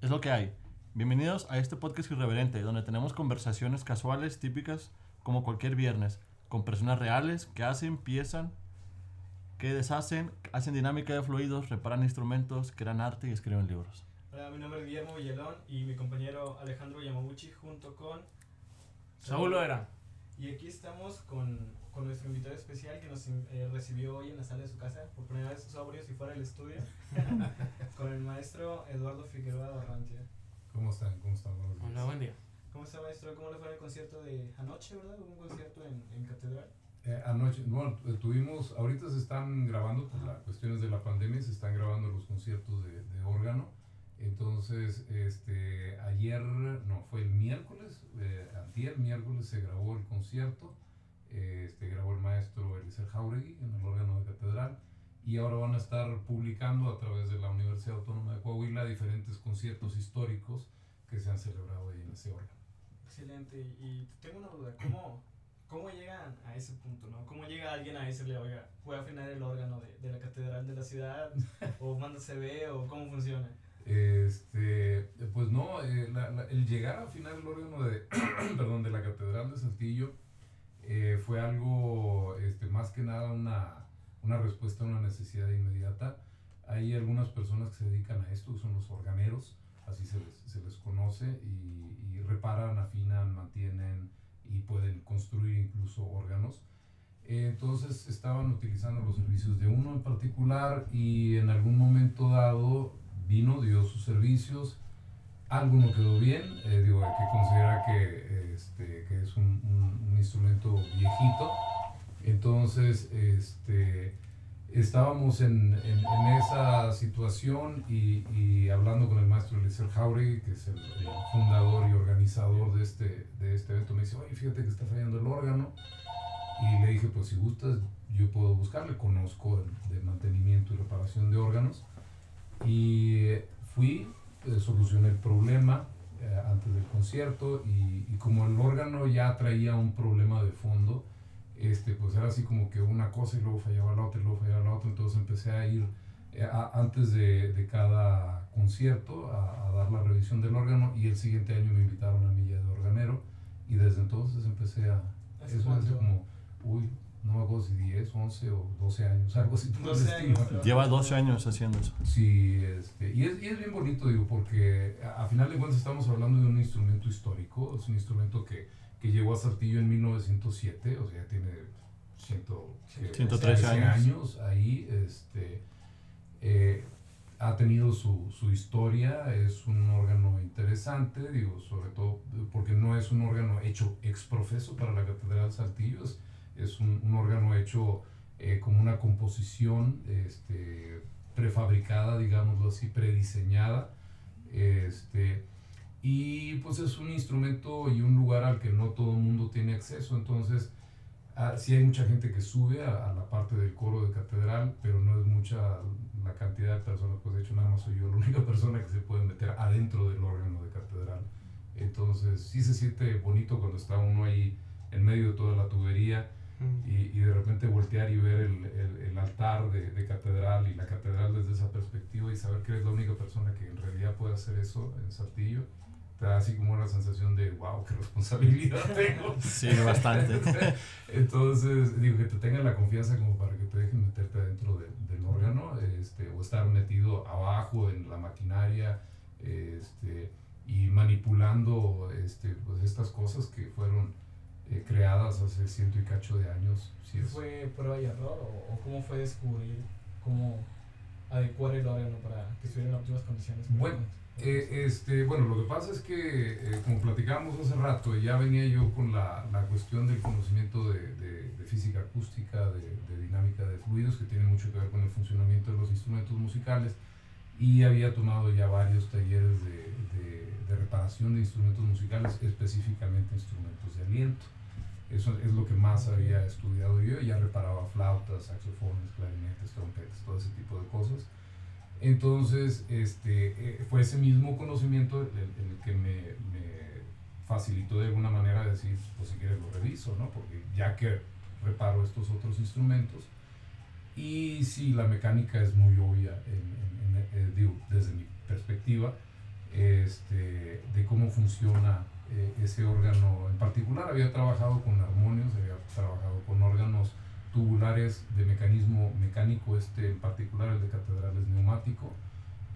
es lo que hay. Bienvenidos a este podcast irreverente, donde tenemos conversaciones casuales, típicas, como cualquier viernes, con personas reales que hacen, piensan, que deshacen, hacen dinámica de fluidos, reparan instrumentos, crean arte y escriben libros. Hola, mi nombre es Guillermo Villalón y mi compañero Alejandro Yamaguchi junto con Saúl Loera. Y aquí estamos con, con nuestro invitado especial que nos eh, recibió hoy en la sala de su casa, por primera vez sobrios y fuera del estudio, con el maestro Eduardo Figueroa Barrantia. ¿Cómo están? ¿Cómo están? Buenos días. Hola, buen día. ¿Cómo está, maestro? ¿Cómo le fue el concierto de anoche, verdad? ¿Hubo un concierto en, en Catedral? Eh, anoche, bueno, eh, tuvimos, ahorita se están grabando, por las cuestiones de la pandemia, se están grabando los conciertos de, de órgano. Entonces, este, ayer, no, fue el miércoles, eh, antier, miércoles se grabó el concierto, este, grabó el maestro Eliezer Jauregui en el órgano de catedral y ahora van a estar publicando a través de la Universidad Autónoma de Coahuila diferentes conciertos históricos que se han celebrado ahí en ese órgano. Excelente. Y tengo una duda, ¿cómo, cómo llegan a ese punto, no? ¿Cómo llega alguien a decirle, oiga, puede afinar el órgano de, de la catedral de la ciudad? ¿O manda CV? ¿O cómo funciona? Este, pues no, eh, la- la- el llegar a afinar el órgano de, perdón, de la Catedral de Saltillo eh, fue algo, este, más que nada una, una respuesta a una necesidad inmediata. Hay algunas personas que se dedican a esto, son los organeros, así se les, se les conoce, y, y reparan, afinan, mantienen y pueden construir incluso órganos. Entonces estaban utilizando los servicios de uno en particular y en algún momento dado vino, dio sus servicios, algo no quedó bien, eh, digo, hay que considerar que, este, que es un instrumento viejito, entonces este, estábamos en, en- esa situación y, y hablando con el maestro Eliezer Jauregui, que es el, el fundador y organizador de este, de este evento, me dice, oye, fíjate que está fallando el órgano, y le dije, pues si gustas, yo puedo buscarle, conozco el de mantenimiento y reparación de órganos. Y eh, fui, eh, solucioné el problema eh, antes del concierto y, y como el órgano ya traía un problema de fondo, este, pues era así como que una cosa y luego fallaba la otra y luego fallaba la otra, entonces empecé a ir eh, a- antes de, de cada concierto a, a dar la revisión del órgano y el siguiente año me invitaron a mí ya de organero y desde entonces empecé a... ¿Hace Eso cuánto? como, uy, no me acuerdo si 10, 11 o 12 años, algo así. por el 12 estilo. años. Lleva 12 años haciendo eso. Sí, este, y, es, y es bien bonito, digo, porque a, a final de cuentas estamos hablando de un instrumento histórico, es un instrumento que, que llegó a Saltillo en 1907, o sea, tiene ciento, ¿qué? 113 13 años. ahí, este, eh, ha tenido su, su historia, es un órgano interesante, digo, sobre todo porque no es un órgano hecho ex profeso para la Catedral de Saltillo, es, es un, un órgano hecho eh, como una composición este, prefabricada, digámoslo así, prediseñada. Este, y pues es un instrumento y un lugar al que no todo el mundo tiene acceso. Entonces, ah, sí hay mucha gente que sube a, a la parte del coro de catedral, pero no es mucha la cantidad de personas. Pues de hecho, nada más soy yo la única persona que se puede meter adentro del órgano de catedral. Entonces, sí se siente bonito cuando está uno ahí en medio de toda la tubería y, y de repente voltear y ver el, el, el altar de, de catedral y la catedral desde esa perspectiva y saber que eres la única persona que en realidad puede hacer eso en Saltillo, te da así como una sensación de, wow, qué responsabilidad tengo. Sí, bastante. Entonces, digo, que te tengan la confianza como para que te dejen meterte dentro del- del órgano, este, o estar metido abajo en la maquinaria, este, y manipulando este, pues estas cosas que fueron eh, creadas hace ciento y cacho de años. Sí, ¿Fue prueba y error o, o cómo fue descubrir cómo adecuar el órgano para que estuviera en óptimas condiciones? Bueno, Eh, este, bueno, lo que pasa es que, eh, como platicábamos hace rato, ya venía yo con la, la cuestión del conocimiento de, de- de física acústica, de, de dinámica de fluidos, que tiene mucho que ver con el funcionamiento de los instrumentos musicales, y había tomado ya varios talleres de reparación de instrumentos musicales, específicamente instrumentos de aliento. Eso es lo que más había estudiado yo, ya reparaba flautas, saxofones, clarinetes, trompetas, todo ese tipo de cosas. Entonces, este, eh, fue ese mismo conocimiento el, el- que me, me facilitó de alguna manera decir, pues si quieres lo reviso, ¿no? Porque ya que reparo estos otros instrumentos, y sí, la mecánica es muy obvia, en- en- en- eh, digo, desde mi perspectiva, este, de cómo funciona eh, ese órgano en particular. Había trabajado con armonios, había trabajado con órganos tubulares de mecanismo mecánico, este en particular el de catedral es neumático.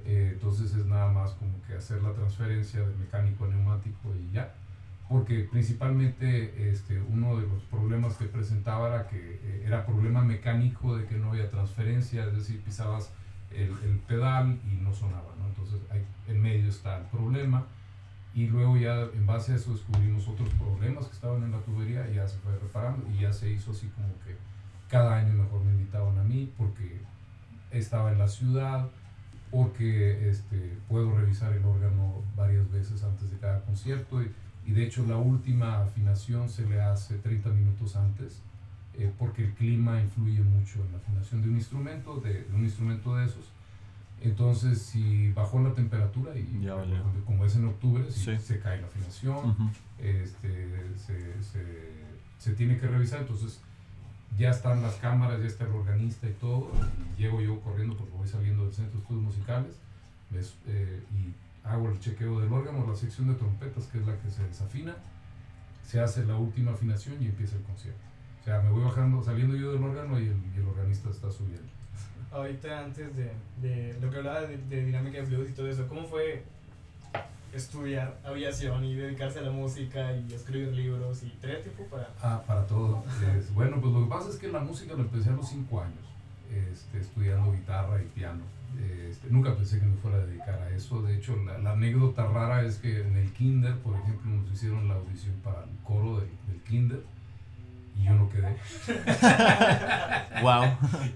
Eh, entonces es nada más como que hacer la transferencia de mecánico a neumático y ya. Porque principalmente este, uno de los problemas que presentaba era que eh, era problema mecánico de que no había transferencia, es decir, pisabas el, el pedal y no sonaba, ¿no? Entonces ahí en medio está el problema y luego ya en base a eso descubrimos otros problemas que estaban en la tubería y ya se fue reparando y ya se hizo así como que cada año mejor me invitaban a mí porque estaba en la ciudad, porque este, puedo revisar el órgano varias veces antes de cada concierto y, de hecho la última afinación se le hace 30 minutos antes eh, porque el clima influye mucho en la afinación de un instrumento, de un instrumento de esos entonces, si bajó la temperatura y Ya como es en octubre, si Sí. se cae la afinación, este, se, se, se tiene que revisar. Entonces, ya están las cámaras, ya está el organista y todo. Y llego yo corriendo porque voy saliendo del centro de estudios musicales ves, eh, y hago el chequeo del órgano, la sección de trompetas, que es la que se desafina. Se hace la última afinación y empieza el concierto. O sea, me voy bajando, saliendo yo del órgano y el, y el organista está subiendo. Ahorita antes de, de lo que hablaba de, dinámica de fluidos y todo eso, ¿cómo fue estudiar aviación y dedicarse a la música y escribir libros y tener tiempo para... Ah, para todo. Bueno, pues lo que pasa es que la música lo empecé a los 5 años, este, estudiando guitarra y piano. Este, nunca pensé que me fuera a dedicar a eso. De hecho, la, la anécdota rara es que en el kinder, por ejemplo, nos hicieron la audición para el coro del kinder y yo no quedé. Wow.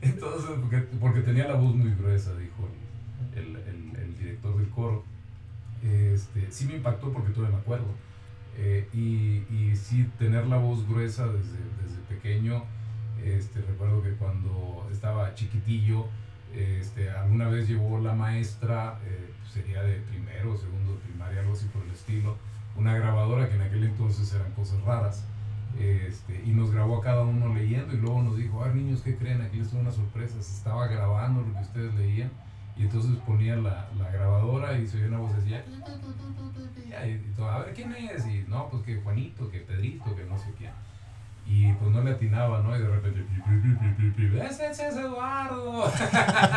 Entonces, porque, porque tenía la voz muy gruesa, dijo el, el, el- director del coro. Este, sí me impactó porque todavía me acuerdo. Eh, y, y sí, tener la voz gruesa desde, desde pequeño. Este, recuerdo que cuando estaba chiquitillo, este, alguna vez llevó la maestra, eh, sería de primero segundo de primaria, algo así por el estilo, una grabadora que en aquel entonces eran cosas raras. Este, y nos grabó a cada uno leyendo y luego nos dijo, ah niños, ¿qué creen? Aquí les tengo una sorpresa, se estaba grabando lo que ustedes leían y entonces ponía la, la grabadora y se oía una voz y, y a ver quién es, y no, pues que Juanito, que Pedrito, que no sé quién. Y pues no le atinaba, ¿no? Y de repente, ese es Eduardo.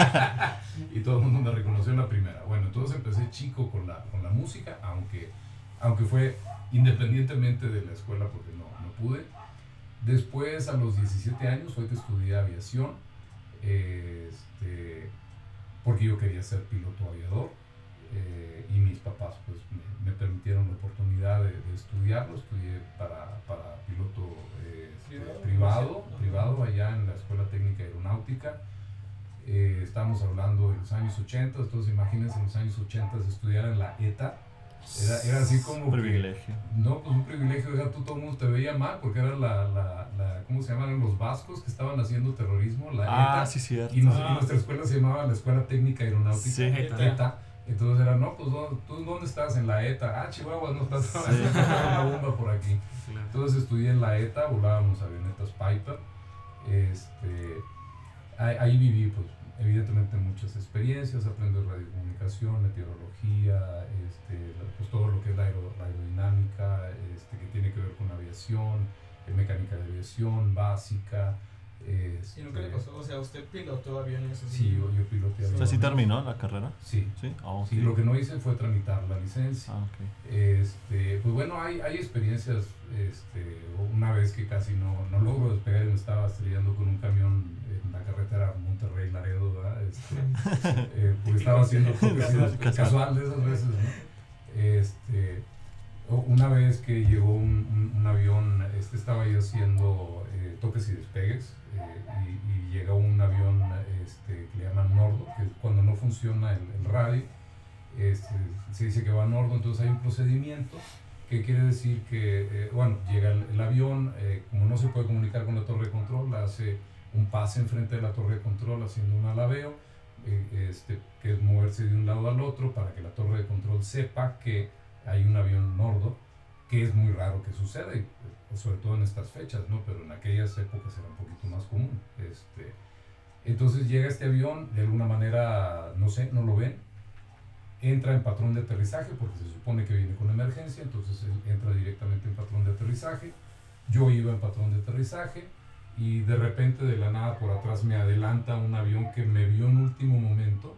y todo el mundo me reconoció en la primera. Bueno, entonces empecé chico con la, con la música, aunque, aunque fue independientemente de la escuela porque pude. Después, a los 17 años, fue que estudié aviación, este, porque yo quería ser piloto aviador eh, y mis papás pues, me, me permitieron la oportunidad de, de estudiarlo. Estudié para, para piloto eh, este, Privado, privado, ¿no? privado allá en la Escuela Técnica Aeronáutica. Eh, estamos hablando de los años 80, entonces imagínense en los años 80 estudiar en la ETA. Era, era así como Un que- privilegio. no, pues un privilegio, era tú todo el mundo te veía mal porque era la, la, la ¿cómo se llaman? Los vascos que estaban haciendo terrorismo, la Ah, ETA. sí, cierto. Y, nos- y Ah. nuestra escuela se llamaba la Escuela Técnica Aeronáutica, Sí. ETA. ETA. Entonces era, no, pues ¿dó- ¿tú dónde estás? En la ETA. Ah, Chihuahua, no estás Sí. una bomba por aquí. Entonces estudié en la ETA, volábamos avionetas Piper. Este, ahí, ahí viví, pues, evidentemente muchas experiencias, aprendí radiocomunicación, meteorología, este, pues todo lo que es la, aero- la aerodinámica, este, que tiene que ver con aviación, eh, mecánica de aviación básica. ¿Y nunca le este, pasó? O sea, ¿usted pilotó aviones? así? Sí, yo, yo piloteé O sea, aviones. sí terminó la carrera. Sí. Sí. Ah, Sí, lo que no hice fue tramitar la licencia. Ah, ok. Este, pues bueno, hay, hay experiencias, este, una vez que casi no, no logro despegar y me estaba estrellando con un camión en la carretera Monterrey-Laredo, ¿verdad? Este, eh, porque estaba haciendo casual, casual de esas veces, ¿no? Este, una vez que llegó un, avión, este, estaba yo haciendo eh, toques y despegues eh, y, llegó un avión este, que le llaman Nordo, que cuando no funciona el, radio, este, se dice que va a Nordo, entonces hay un procedimiento que quiere decir que, eh, bueno, llega el, avión, como no se puede comunicar con la torre de control, hace un pase enfrente de la torre de control haciendo un alabeo, este, que es moverse de un lado al otro para que la torre de control sepa que hay un avión nordo, que es muy raro que suceda, y, pues, sobre todo en estas fechas, ¿no? Pero en aquellas épocas era un poquito más común. Este, entonces llega este avión, de alguna manera, no sé, no lo ven, entra en patrón de aterrizaje porque se supone que viene con emergencia, entonces él entra directamente en patrón de aterrizaje. Yo iba en patrón de aterrizaje y de repente de la nada por atrás me adelanta un avión que me vio en último momento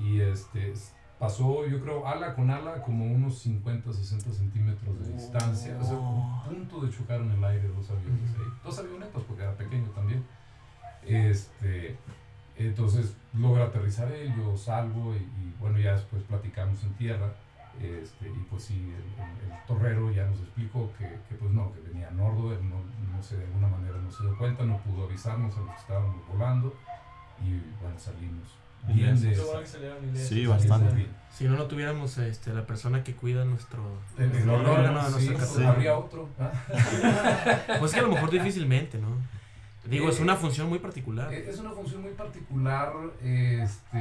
y este pasó yo creo ala con ala como unos 50 60 centímetros de distancia. O sea a punto de chocar en el aire dos aviones ahí. Dos avionetas porque era pequeño también. Este entonces logra aterrizar él yo salgo y, y bueno ya después platicamos en tierra este, y pues sí, el, el, torrero ya nos explicó que, que, pues no, que venía Nordo, él no, no sé, de alguna manera no se dio cuenta, no pudo avisarnos a los que estábamos volando y bueno, salimos bien de. Sí, bastante. bien. Si no, no tuviéramos este, la persona que cuida nuestro... El, el El órgano, sí, nuestra pues, habría otro. ¿ah? Pues que a lo mejor difícilmente, ¿no? Digo, es Eh, una función muy particular. Eh, Es una función muy particular, este,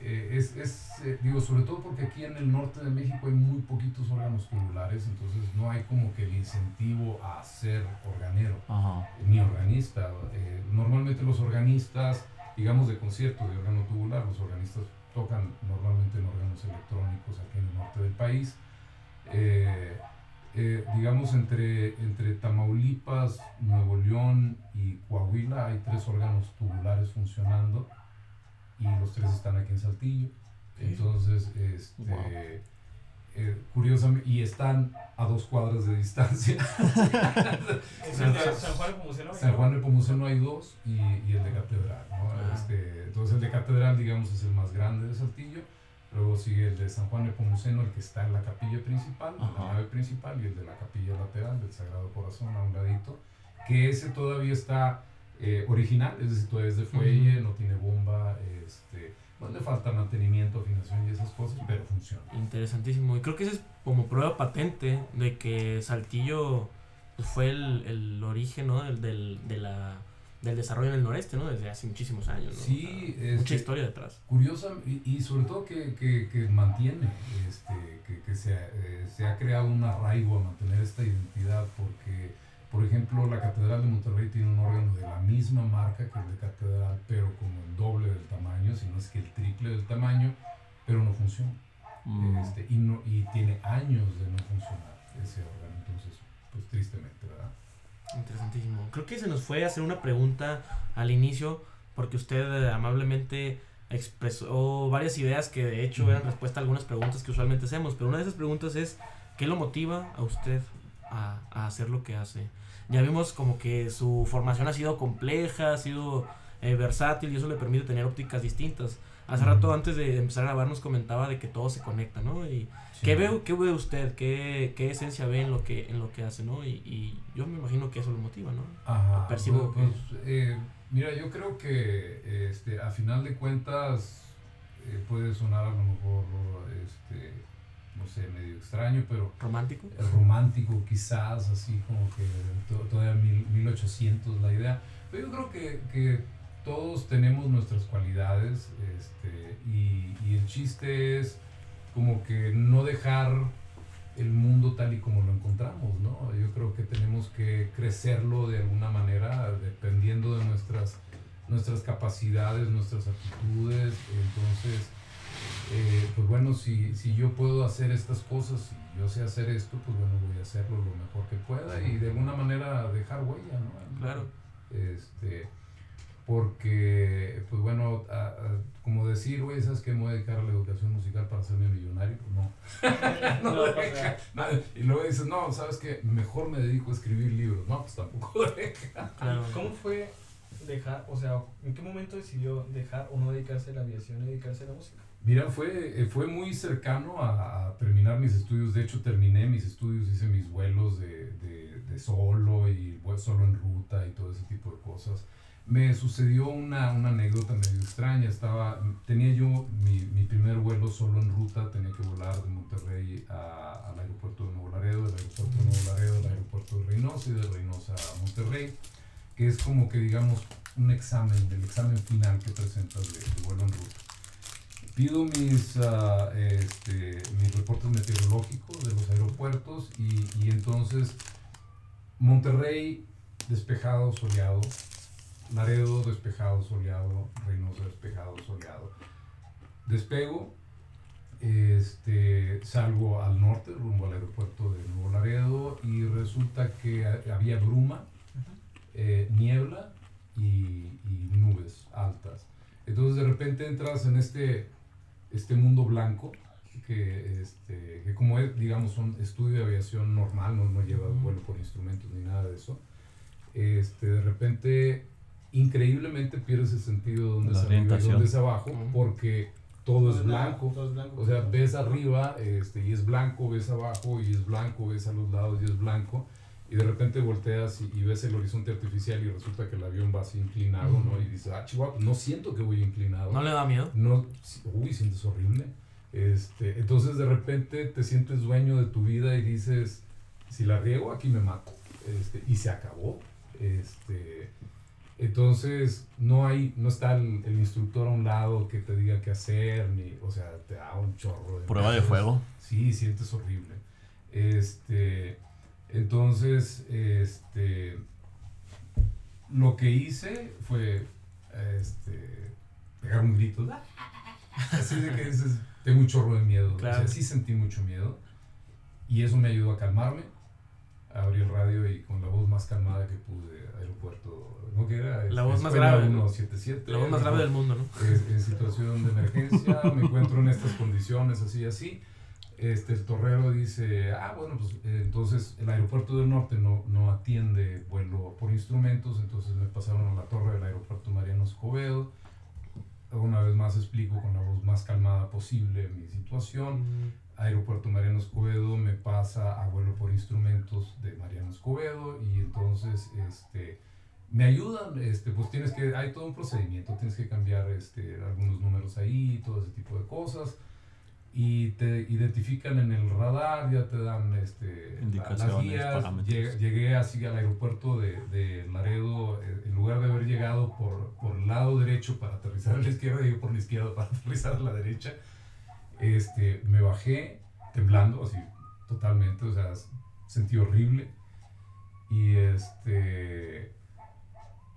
eh, es, es, eh, digo, sobre todo porque aquí en el norte de México hay muy poquitos órganos tubulares, entonces no hay como que el incentivo a ser organero, Ajá. ni organista. Eh, normalmente los organistas, digamos de concierto de órgano tubular, los organistas tocan normalmente en órganos electrónicos aquí en el norte del país. Eh, eh, digamos, entre, entre Tamaulipas, Nuevo León y Coahuila hay tres órganos tubulares funcionando y los tres están aquí en Saltillo. Entonces, este, Wow. eh, curiosamente, y están a dos cuadras de distancia. San Juan de Pomuceno. San Juan de Pomuceno hay dos y, y el de Catedral. ¿no? Ah. Este, entonces, el de Catedral, digamos, es el más grande de Saltillo. Luego sigue el de San Juan de Pomuceno, el que está en la capilla principal, en Ajá. la nave principal, y el de la capilla lateral del Sagrado Corazón a un ladito, que ese todavía está eh, original, es decir, todavía es de fuelle, no tiene bomba, este, no le falta mantenimiento, afinación y esas cosas, pero funciona. Interesantísimo. Y creo que esa es como prueba patente de que Saltillo pues, fue el, el origen, ¿no? Del, del, de la, del desarrollo en el noreste, ¿no? Desde hace muchísimos años, ¿no? Sí, O sea, mucha este- historia detrás. curiosa y, y sobre todo que, que, que mantiene, este, que, que se, ha- eh, se ha creado un arraigo a mantener esta identidad porque, por ejemplo, la Catedral de Monterrey tiene un órgano de la misma marca que el de Catedral, pero como el doble del tamaño, si no es que el triple del tamaño, pero no funciona. Mm. Este, y, no, y tiene años de no funcionar ese órgano, entonces, pues tristemente. Interesantísimo. Creo que se nos fue a hacer una pregunta al inicio, porque usted eh, amablemente expresó varias ideas que de hecho eran respuesta a algunas preguntas que usualmente hacemos, pero una de esas preguntas es, ¿qué lo motiva a usted a, a hacer lo que hace? Ya vimos como que su formación ha sido compleja, ha sido eh, versátil y eso le permite tener ópticas distintas. Hace rato Ujú. antes de empezar a grabar nos comentaba de que todo se conecta, ¿no? Y ¿Qué ve, qué ve usted? ¿Qué, ¿Qué esencia ve en lo que, en lo que hace, no? Y, y yo me imagino que eso lo motiva, ¿no? Ajá, Percibo pues, pues, eh, mira, yo creo que este, a final de cuentas eh, puede sonar a lo mejor, este, no sé, medio extraño, pero Romántico. eh, romántico quizás, así como que to- todavía mil, 1800 la idea. Pero yo creo que, que todos tenemos nuestras cualidades este, y, y el chiste es como que no dejar el mundo tal y como lo encontramos, ¿no? Yo creo que tenemos que crecerlo de alguna manera dependiendo de nuestras, nuestras capacidades, nuestras actitudes. Entonces, eh, pues bueno, si, si yo puedo hacer estas cosas y yo sé hacer esto, pues bueno, voy a hacerlo lo mejor que pueda y de alguna manera dejar huella, ¿no? Claro. Este, porque, pues bueno, a- a- como decir, güey, ¿sabes que me voy a dedicar a la educación musical para hacerme millonario? Pues no. No no deja. Y luego dices, no, ¿sabes qué? Mejor me dedico a escribir libros. No, pues tampoco deja. Claro. ¿Cómo fue dejar, o sea, en qué momento decidió dejar o no dedicarse a la aviación y dedicarse a la música? Mira, fue, eh, fue muy cercano a, a terminar mis estudios. De hecho, terminé mis estudios, hice mis vuelos de, de, de solo y vuel- solo en ruta y todo ese tipo de cosas. Me sucedió una, una anécdota medio extraña. Estaba, tenía yo mi, mi primer vuelo solo en ruta. Tenía que volar de Monterrey a- al aeropuerto de Nuevo Laredo, del aeropuerto de Nuevo Laredo al aeropuerto de Reynosa y de Reynosa a Monterrey. Que es como que, digamos, un examen, del examen final que presentas de, vuelo en ruta pido mis, ah, este, mis reportes meteorológicos de los aeropuertos y, y entonces Monterrey despejado, soleado, Laredo despejado, soleado, Reynosa despejado, soleado. Despego, este, salgo al norte, rumbo al aeropuerto de Nuevo Laredo, y resulta que ha- había bruma, eh, niebla y, y nubes altas. Entonces de repente entras en este, este mundo blanco, que, este, que como es, digamos, un estudio de aviación normal, no, no lleva Ujú. vuelo por instrumentos ni nada de eso, este, de repente, increíblemente pierdes el sentido de dónde La es arriba y dónde es abajo, porque todo es Todo blanco. Todo es blanco. O sea, ves arriba este, y es blanco, ves abajo y es blanco, ves a los lados y es blanco. Y de repente volteas y, y ves el horizonte artificial y resulta que el avión va así inclinado, ¿no? Ujú. Y dices, ah, chihuahua, no siento que voy inclinado. ¿No le da miedo? No, uy, sientes horrible. Este, entonces de repente te sientes dueño de tu vida y dices, si la riego, aquí me mato. Este, y se acabó. Este, entonces no hay, no está el, el instructor a un lado que te diga qué hacer, ni, o sea, te da un chorro de Prueba de fuego. Sí, sientes horrible. Este, entonces, este, lo que hice fue, este, pegar un grito. Así de que dices, tengo un chorro de miedo. O Claro. sea, sí sentí mucho miedo. Y eso me ayudó a calmarme. Abrí el radio y con la voz más calmada que pude, aeropuerto, ¿no? que era? La Este, voz más grave, ¿no? 177. La voz más grave del mundo, ¿no? es- en situación de emergencia, me encuentro en estas condiciones, así, así. Este, el torrero dice, ah, bueno, pues eh, entonces el aeropuerto del norte no, no atiende vuelo por instrumentos, entonces me pasaron a la torre del aeropuerto Mariano Escobedo. Una vez más explico con la voz más calmada posible mi situación. Mm, Aeropuerto Mariano Escobedo me pasa a vuelo por instrumentos de Mariano Escobedo y entonces este, me ayudan, este, pues tienes que, hay todo un procedimiento, tienes que cambiar este, algunos números ahí, todo ese tipo de cosas y te identifican en el radar, ya te dan este, la- las Indicaciones, guías, llegué, llegué así al aeropuerto de, de Laredo, eh, en lugar de haber llegado por, por el lado derecho para aterrizar a la izquierda, llegué por la izquierda para aterrizar a la derecha este, me bajé temblando, así, totalmente, o sea, sentí horrible. Y este,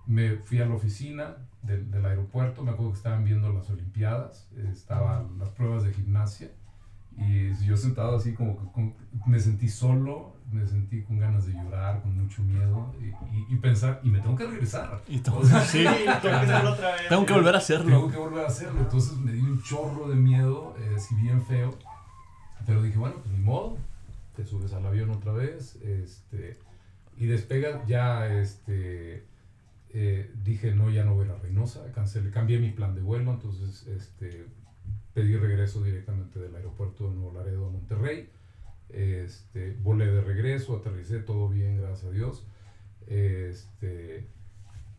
me fui a la oficina del, del aeropuerto, me acuerdo que estaban viendo las Olimpiadas, estaban las pruebas de gimnasia, y yo sentado así como que me sentí solo, me sentí con ganas de llorar, con mucho miedo, y, y- y pensar, y me tengo que regresar. Y tú- O sea, sí, tengo que hacerlo otra vez. tengo que volver a tengo hacerlo. que volver a hacerlo. Entonces me di un chorro de miedo, eh, si bien feo. Pero dije, bueno, pues ni modo. Te subes al avión otra vez. Este, y despegas ya, este, eh, dije, no, ya no voy a ir a Reynosa. Cancelé, cambié mi plan de vuelo. Entonces, este, pedí regreso directamente del aeropuerto de Nuevo Laredo a Monterrey. Este, volé de regreso, aterricé todo bien, gracias a Dios. Este,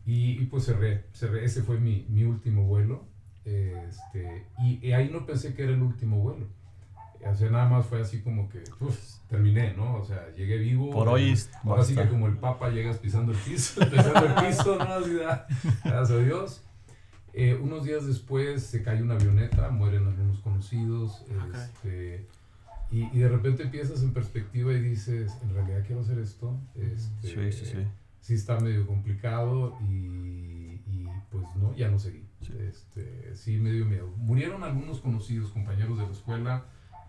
y, y pues cerré, cerré, ese fue mi, mi último vuelo. Este, y, y ahí no pensé que era el último vuelo. O sea, nada más fue así como que uf, terminé, ¿no? O sea, llegué vivo. Por hoy es- Ahora sí que como el papa llegas pisando el piso, pisando el piso, ¿no? Así, ah, gracias a Dios. Eh, unos días después se cae una avioneta, mueren algunos conocidos. Ah, caray. este, y, y de repente empiezas en perspectiva y dices, en realidad quiero hacer esto. Este, Sí, sí, sí. sí está medio complicado y, y, pues no, ya no seguí. Sí. Este, sí me dio miedo. Murieron algunos conocidos, compañeros de la escuela,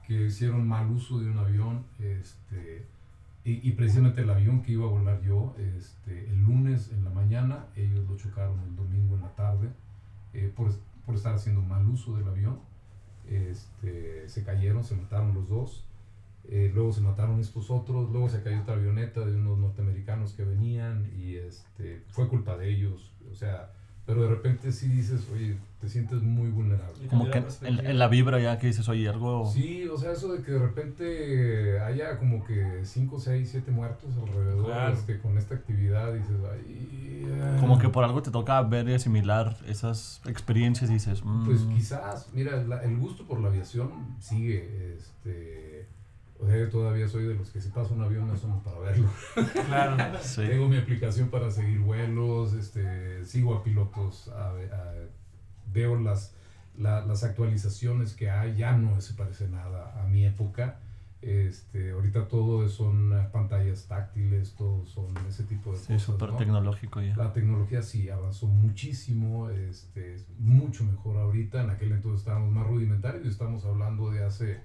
que hicieron mal uso de un avión. Este, y, y precisamente el avión que iba a volar yo, este, el lunes en la mañana, ellos lo chocaron el domingo en la tarde eh, por, por estar haciendo mal uso del avión. Este, se cayeron, se mataron los dos. Eh, luego se mataron estos otros, luego se cayó otra avioneta de unos norteamericanos que venían y este, fue culpa de ellos, o sea, pero de repente sí dices, oye, te sientes muy vulnerable. Como que en, en la vibra ya que dices, oye, algo... Sí, o sea, eso de que de repente haya como que 5, 6, 7 muertos alrededor Claro. este, con esta actividad, dices, ay, ah". Como que por algo te toca ver y asimilar esas experiencias y dices, mm, Pues quizás, mira, la- el gusto por la aviación sigue, este, o sea, yo todavía soy de los que si pasa un avión es solo para verlo. Claro. sí. Tengo mi aplicación para seguir vuelos, este, sigo a pilotos, a- a- veo las, la- las actualizaciones que hay, ya no se parece nada a mi época. Este, ahorita todo son pantallas táctiles, todo son ese tipo de Sí, cosas. súper ¿no? tecnológico ya. La tecnología sí avanzó muchísimo, este, es mucho mejor ahorita. En aquel entonces estábamos más rudimentarios y estamos hablando de hace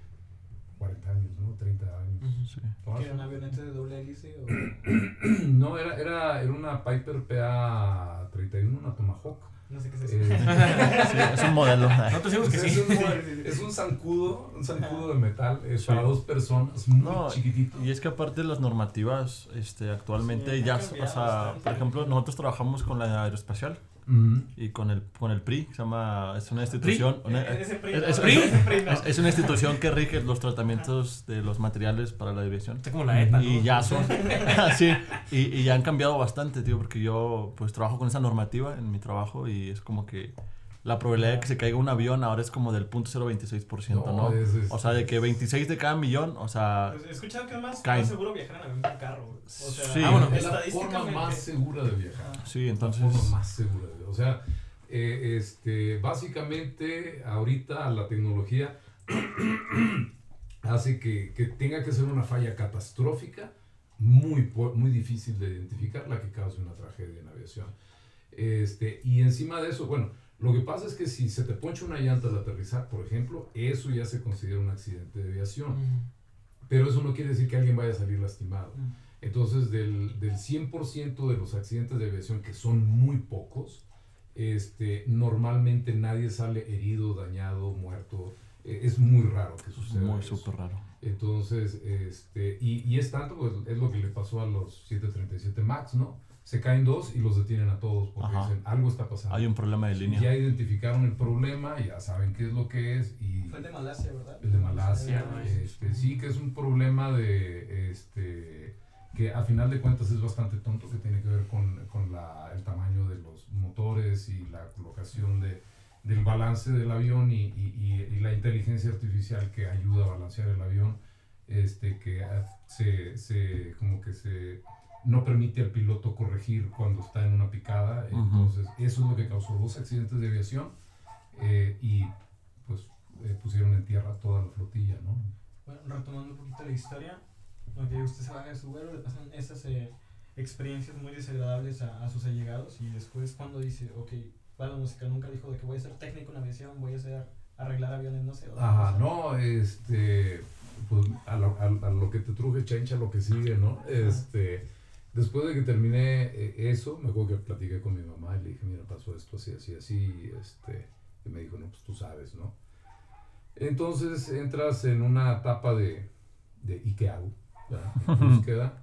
40 años, ¿no? 30 años. Sí. ¿no? ¿Que era una avioneta de doble hélice o No, era, era, era una Piper PA31, una Tomahawk. No sé qué es Eh? Sí, es un modelo. Nosotros decimos que es, sí. un, es un zancudo, un zancudo de metal, es para dos personas, muy No, chiquitito. Y es que aparte de las normativas, este, actualmente Sí, ya, o sea, por ejemplo, nosotros trabajamos con la aeroespacial Mm. y con el, con el PRI, que se llama, es una institución, una- Eh, PRI, es- no, es- ese PRI no. es, una institución que rige los tratamientos de los materiales para la aviación. Está como la ETA, ¿no? Y ya son, sí, y, y ya han cambiado bastante, tío, porque yo pues trabajo con esa normativa en mi trabajo y es como que la probabilidad de que se caiga un avión ahora es como del 0.026%, ¿no? es- es- O sea, de que 26 de cada millón, o sea, Pues, He escuchado que es más, Caen. más seguro viajar en avión que en carro. O sea, Sí. Ah, bueno. es la forma más segura de viajar. sí, La entonces... forma más segura. de- O sea, eh, este, básicamente ahorita la tecnología hace que, que tenga que ser una falla catastrófica muy, po- muy difícil de identificar la que cause una tragedia en aviación. Este, y encima de eso, bueno, lo que pasa es que si se te poncha una llanta al aterrizar, por ejemplo, eso ya se considera un accidente de aviación. Ujú. Pero eso no quiere decir que alguien vaya a salir lastimado. Mm. Entonces, del, del 100% de los accidentes de aviación, que son muy pocos, este, normalmente nadie sale herido, dañado, muerto. Eh, es muy raro que suceda. Muy súper raro. Entonces, este, y, y es tanto, pues es lo que le pasó a los 737 MAX, ¿no? Se caen dos y los detienen a todos porque Ajá. dicen, algo está pasando. Hay un problema de línea. Ya identificaron el problema, ya saben qué es lo que es y Fue el de Malasia, ¿verdad? el de Malasia, este, sí que es un problema de, este, que a final de cuentas es bastante tonto, que tiene que ver con, con la, el tamaño de los motores y la colocación de, del balance del avión y, y- y- y la inteligencia artificial que ayuda a balancear el avión, este, que se, se, como que se no permite al piloto corregir cuando está en una picada, entonces eso es lo que causó dos accidentes de aviación eh, y pues eh, pusieron en tierra toda la flotilla, ¿no? Bueno, retomando un poquito la historia, aunque usted se baja de su vuelo, le pasan esas eh, experiencias muy desagradables a, a sus allegados y después cuando dice, ok, va la música, nunca dijo de que voy a ser técnico en aviación, voy a ser arreglar aviones, no sé. Ajá, no, este, pues a lo, a, a lo que te truje chencha, lo que sigue, ¿no? Este, después de que terminé eh, eso, me acuerdo que platiqué con mi mamá y le dije, mira, pasó esto así, así, así, este, y me dijo, no, pues tú sabes, ¿no? Entonces entras en una etapa de, de ¿y qué hago? búsqueda.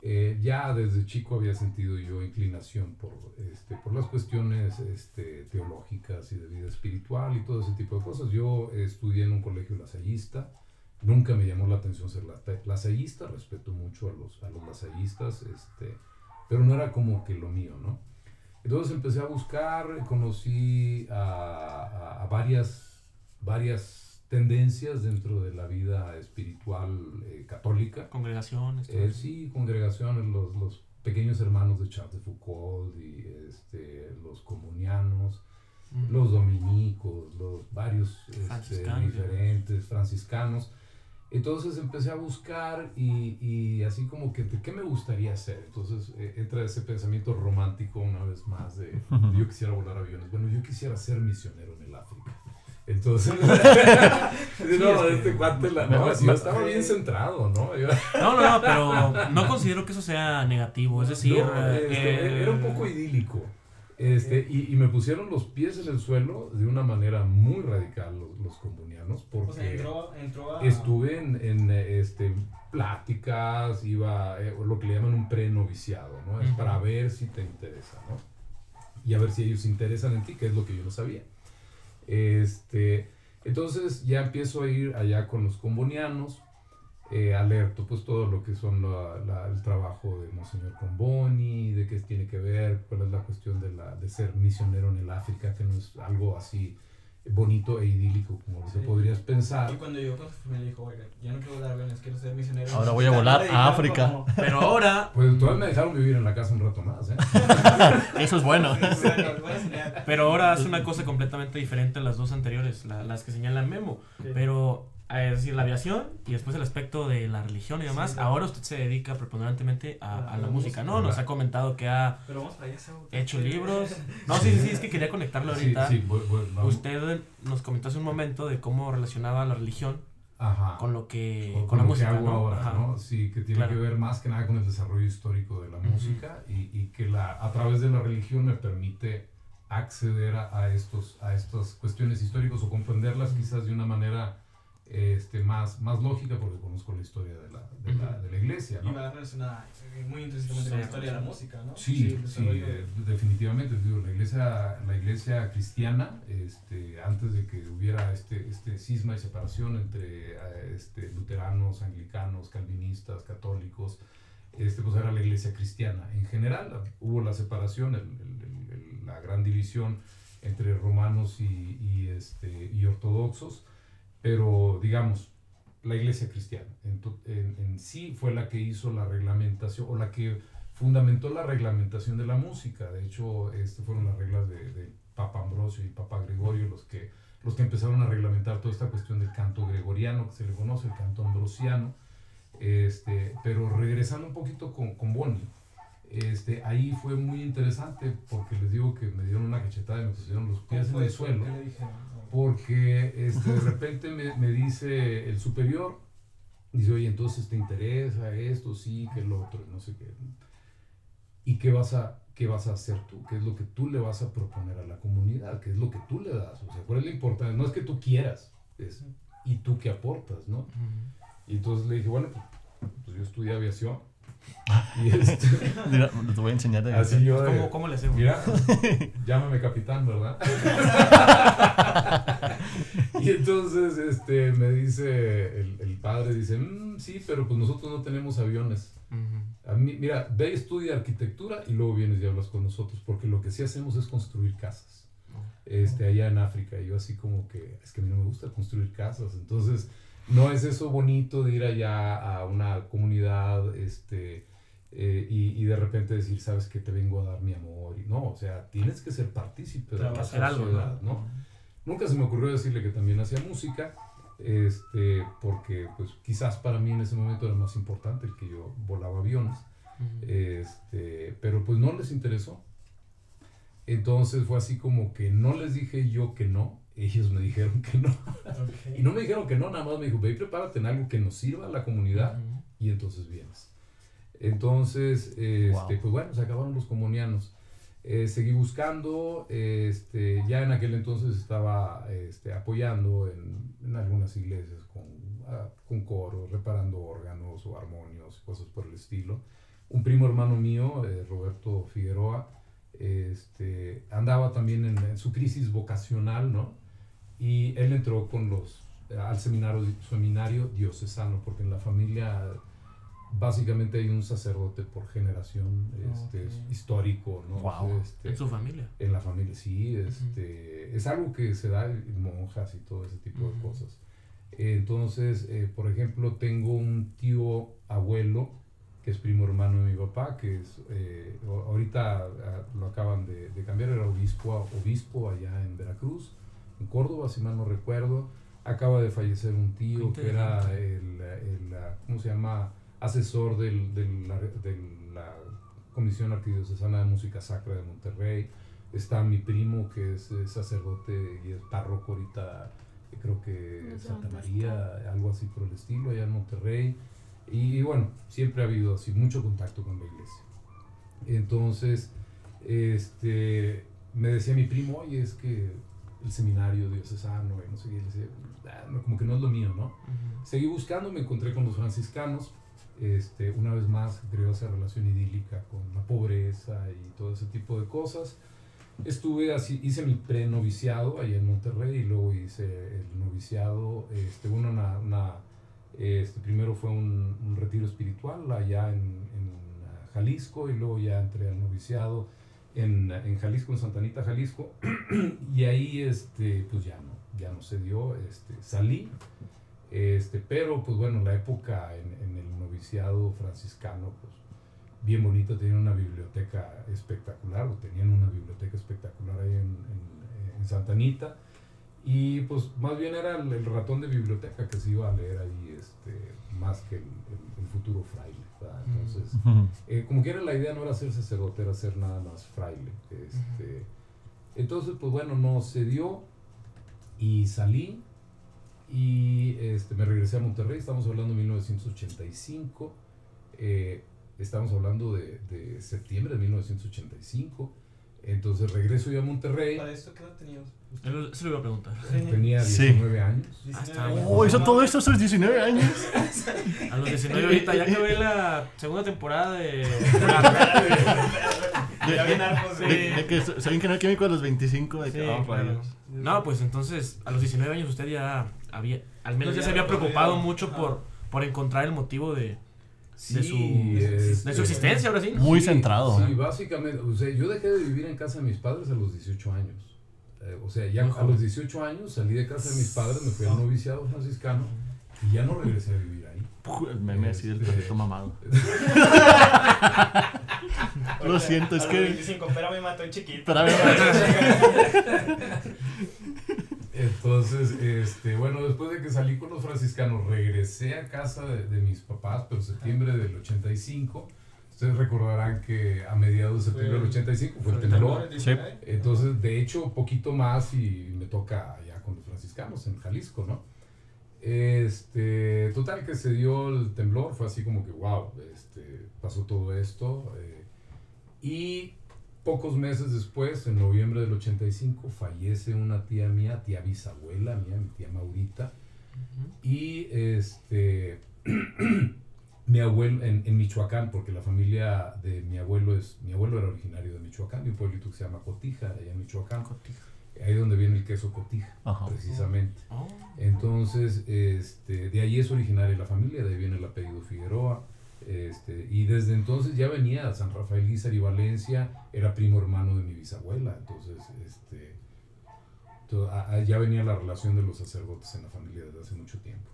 Eh, ya desde chico había sentido yo inclinación por, este, por las cuestiones este, teológicas y de vida espiritual y todo ese tipo de cosas. Yo estudié en un colegio lasallista, nunca me llamó la atención ser la- lasallista, respeto mucho a los, a los lasallistas, este, pero no era como que lo mío, ¿no? Entonces empecé a buscar, conocí a, a- a varias, varias tendencias dentro de la vida espiritual eh, católica. Congregaciones. Eh, sí, congregaciones, los, los pequeños hermanos de Charles de Foucault y este, los comunianos, Ujú. los dominicos, los varios este, Franciscanos, diferentes franciscanos. Entonces empecé a buscar y, y así como que, ¿qué me gustaría hacer? Entonces eh, entra ese pensamiento romántico una vez más de, yo quisiera volar aviones. Bueno, yo quisiera ser misionero en el África. Entonces, no, es que- este cuate, la, no, sí, yo estaba bien centrado, ¿no? Yo- No, no, no, pero no considero que eso sea negativo. Es decir, No, este, eh, era un poco idílico. Este, y, y me pusieron los pies en el suelo de una manera muy radical los, los comunianos, porque O sea, entró, entró a... estuve en, en, este, pláticas, iba eh, lo que le llaman un pre-noviciado, ¿no? Es para ver si te interesa, ¿no? Y a ver si ellos se interesan en ti, que es lo que yo no sabía. Este, entonces ya empiezo a ir allá con los combonianos, eh, alerto pues todo lo que son la- la- el trabajo de Monseñor Comboni, de qué tiene que ver, cuál es la cuestión de, la, de ser misionero en el África, que no es algo así bonito e idílico como lo que Sí. podrías pensar. Y cuando yo familia dijo, oiga, ya no quiero volar aviones, quiero ser misionero. Ahora voy a volar a África. como- Pero ahora, Pues todavía me dejaron vivir en la casa un rato más, ¿eh? Eso es bueno. Señal. pero ahora es una cosa completamente diferente a las dos anteriores, la- las que señala Memo. Ok. Pero es decir, la aviación y después el aspecto de la religión y demás. Sí. Ahora usted se dedica preponderantemente a, A a la la música, música. ¿no? Nos ha comentado que ha Pero vamos para allá, Sau. hecho libros. No, sí, sí, sí, es que quería conectarlo ahorita. sí, voy- voy- vamos. Usted nos comentó hace un momento de cómo relacionaba la religión Ajá. con lo que con, la lo música, que hago ¿no? ahora, Ajá. ¿no? Sí, que tiene Claro. que ver más que nada con el desarrollo histórico de la música y, y que la, a través de la religión me permite acceder a, a estos, a estas cuestiones históricas o comprenderlas quizás de una manera este, más, más lógica porque conozco la historia de la, de la, de la iglesia, Y ¿no? va relacionada eh, muy intrínsecamente Sí. con la historia de la música, ¿no? Sí, sí, desarrollo eh, de- definitivamente. Digo, la iglesia, la iglesia cristiana, este, antes de que hubiera este, este cisma y separación entre eh, este, luteranos, anglicanos, calvinistas, católicos, este, pues era la iglesia cristiana. En general hubo la separación, el- el- el- el- la gran división entre romanos y, y, este, y ortodoxos, pero digamos, la iglesia cristiana en, en- en sí fue la que hizo la reglamentación o la que fundamentó la reglamentación de la música. De hecho, este fueron las reglas de, de Papa Ambrosio y Papa Gregorio los que, los que empezaron a reglamentar toda esta cuestión del canto gregoriano, que se le conoce, el canto ambrosiano. Este, pero regresando un poquito con, con Bonnie, este, ahí fue muy interesante porque les digo que me dieron una cachetada y me pusieron los ¿Cómo pies en el suelo. ¿Qué le dijeron? Porque este, de repente me, me dice el superior, dice, oye, entonces te interesa esto, sí, que lo otro, no sé qué. ¿Y qué vas, a, qué vas a hacer tú? ¿Qué es lo que tú le vas a proponer a la comunidad? ¿Qué es lo que tú le das? O sea, ¿cuál es la importancia? No es que tú quieras, es y tú qué aportas, ¿no? Ujú. Y entonces le dije, bueno, pues, pues yo estudié aviación. Y este, Mira, te voy a enseñar de así yo de, ¿Cómo, ¿Cómo le hacemos? Mira, llámame capitán, ¿verdad? y entonces este, me dice el, el padre, dice, "Mm, sí, pero pues nosotros no tenemos aviones. A mí, mira, ve, estudia arquitectura y luego vienes y hablas con nosotros, porque lo que sí hacemos es construir casas. Este, allá en África, y yo así como que, es que a mí no me gusta construir casas, entonces no es eso bonito de ir allá a una comunidad, este, eh, y, y de repente decir, sabes que te vengo a dar mi amor, y no, o sea, tienes que ser partícipe de la algo, sociedad, ¿no? Nunca se me ocurrió decirle que también hacía música, este, porque pues quizás para mí en ese momento era más importante el que yo volaba aviones, este, pero pues no les interesó. Entonces fue así como que no les dije yo que no, ellos me dijeron que no. Ok. Y no me dijeron que no, nada más me dijo, ve y prepárate en algo que nos sirva a la comunidad Ujú. y entonces vienes. Entonces, este, Wow. pues bueno, se acabaron los comunianos. Eh, seguí buscando, este, ya en aquel entonces estaba este, apoyando en, en algunas iglesias con, ah, con coros, reparando órganos o armonios, cosas por el estilo. Un primo hermano mío, eh, Roberto Figueroa, este, andaba también en, en su crisis vocacional, ¿no? Y él entró con los, al seminario, seminario diocesano, porque en la familia básicamente hay un sacerdote por generación este, Ok. histórico, ¿no? Wow. Este, En su familia. en la familia, sí, este, es algo que se da en monjas y todo ese tipo de Ujú. cosas. Entonces, eh, por ejemplo, tengo un tío abuelo que es primo hermano de mi papá, que es, eh, ahorita ah, lo acaban de, de cambiar, era obispo, obispo allá en Veracruz, en Córdoba, si mal no recuerdo. Acaba de fallecer un tío que era el, el, ¿cómo se llama? Asesor del, del- la, de la Comisión Arquidiocesana de Música Sacra de Monterrey. Está mi primo, que es sacerdote y es párroco ahorita, creo que No Santa María, algo así por el estilo, allá en Monterrey. Y, bueno, siempre ha habido así mucho contacto con la iglesia. Entonces, este, me decía mi primo, oye, es que el seminario diocesano, y no sé qué, decía, "Ah, como que no es lo mío, ¿no? Ujú. Seguí buscando, me encontré con los franciscanos, este, una vez más creó esa relación idílica con la pobreza y todo ese tipo de cosas. Estuve así, hice mi pre-noviciado allá en Monterrey y luego hice el noviciado, este, uno, una, una, este, primero fue un, un retiro espiritual allá en, en Jalisco y luego ya entré al noviciado en, Jalisco, en Santa Anita, Jalisco, y ahí este, pues ya no, ya no se dio, este, salí, este, pero pues bueno, la época en, el noviciado franciscano, pues bien bonito, tenían una biblioteca espectacular, o tenían una biblioteca espectacular ahí en, en- en Santa Anita, Y pues más bien era el, ratón de biblioteca que se iba a leer ahí, este, más que el futuro fraile. ¿Verdad? Entonces, eh, como que era la idea no era ser sacerdote, era ser nada más fraile. Este, Entonces, pues bueno, no se dio y salí y este, me regresé a Monterrey, estamos hablando de 1985, eh, estamos hablando de, de septiembre de 1985, entonces regreso yo a Monterrey, Para esto, ¿qué edad tenías? Eso eso lo iba a preguntar. tenía Sí. 19 años. Ah, está 19 bien. Oh, hizo todo esto a sus 19 años. A los 19 ahorita ya acabé la segunda temporada de... Ya bien De, de... de que soy ingeniero químico a los 25. De que, Sí, ah, claro. rayos. No, pues entonces a los 19 años usted ya había, al menos ya Ya se había preocupado mucho Ajá. por, por encontrar el motivo de, Sí, de, su, este, de su existencia, ahora sí. Muy centrado. Sí, ¿eh? básicamente, o sea, yo dejé de vivir en casa de mis padres a los 18 años. Eh, o sea, ya a los 18 años salí de casa de mis padres, me fui al noviciado franciscano y ya no regresé a vivir ahí. El meme así del Este- perrito mamado. Lo siento, es que- 25, pero me mató en chiquito. Entonces, este, bueno, después de que salí con los franciscanos, regresé a casa de, de mis papás, pero septiembre del 85. Ustedes recordarán que a mediados de septiembre del 85 fue el temblor. Entonces, de hecho, poquito más y me toca allá con los franciscanos en Jalisco, ¿no? Este, total que se dio el temblor, fue así como que, wow, este, pasó todo esto. eh, y pocos meses después, en noviembre del 85, fallece una tía mía, tía bisabuela mía, mi tía Maurita. Y este, mi abuelo, en, en Michoacán, porque la familia de mi abuelo es, mi abuelo era originario de Michoacán, de un pueblito que se llama Cotija, allá en Michoacán. Ahí es donde viene el queso Cotija, Ajá. precisamente. Oh. Entonces, este, de ahí es originaria la familia, de ahí viene el apellido Figueroa. Este, y desde entonces ya venía a San Rafael Guizar y Valencia, era primo hermano de mi bisabuela. Entonces, este, to- a- a- ya venía la relación de los sacerdotes en la familia desde hace mucho tiempo.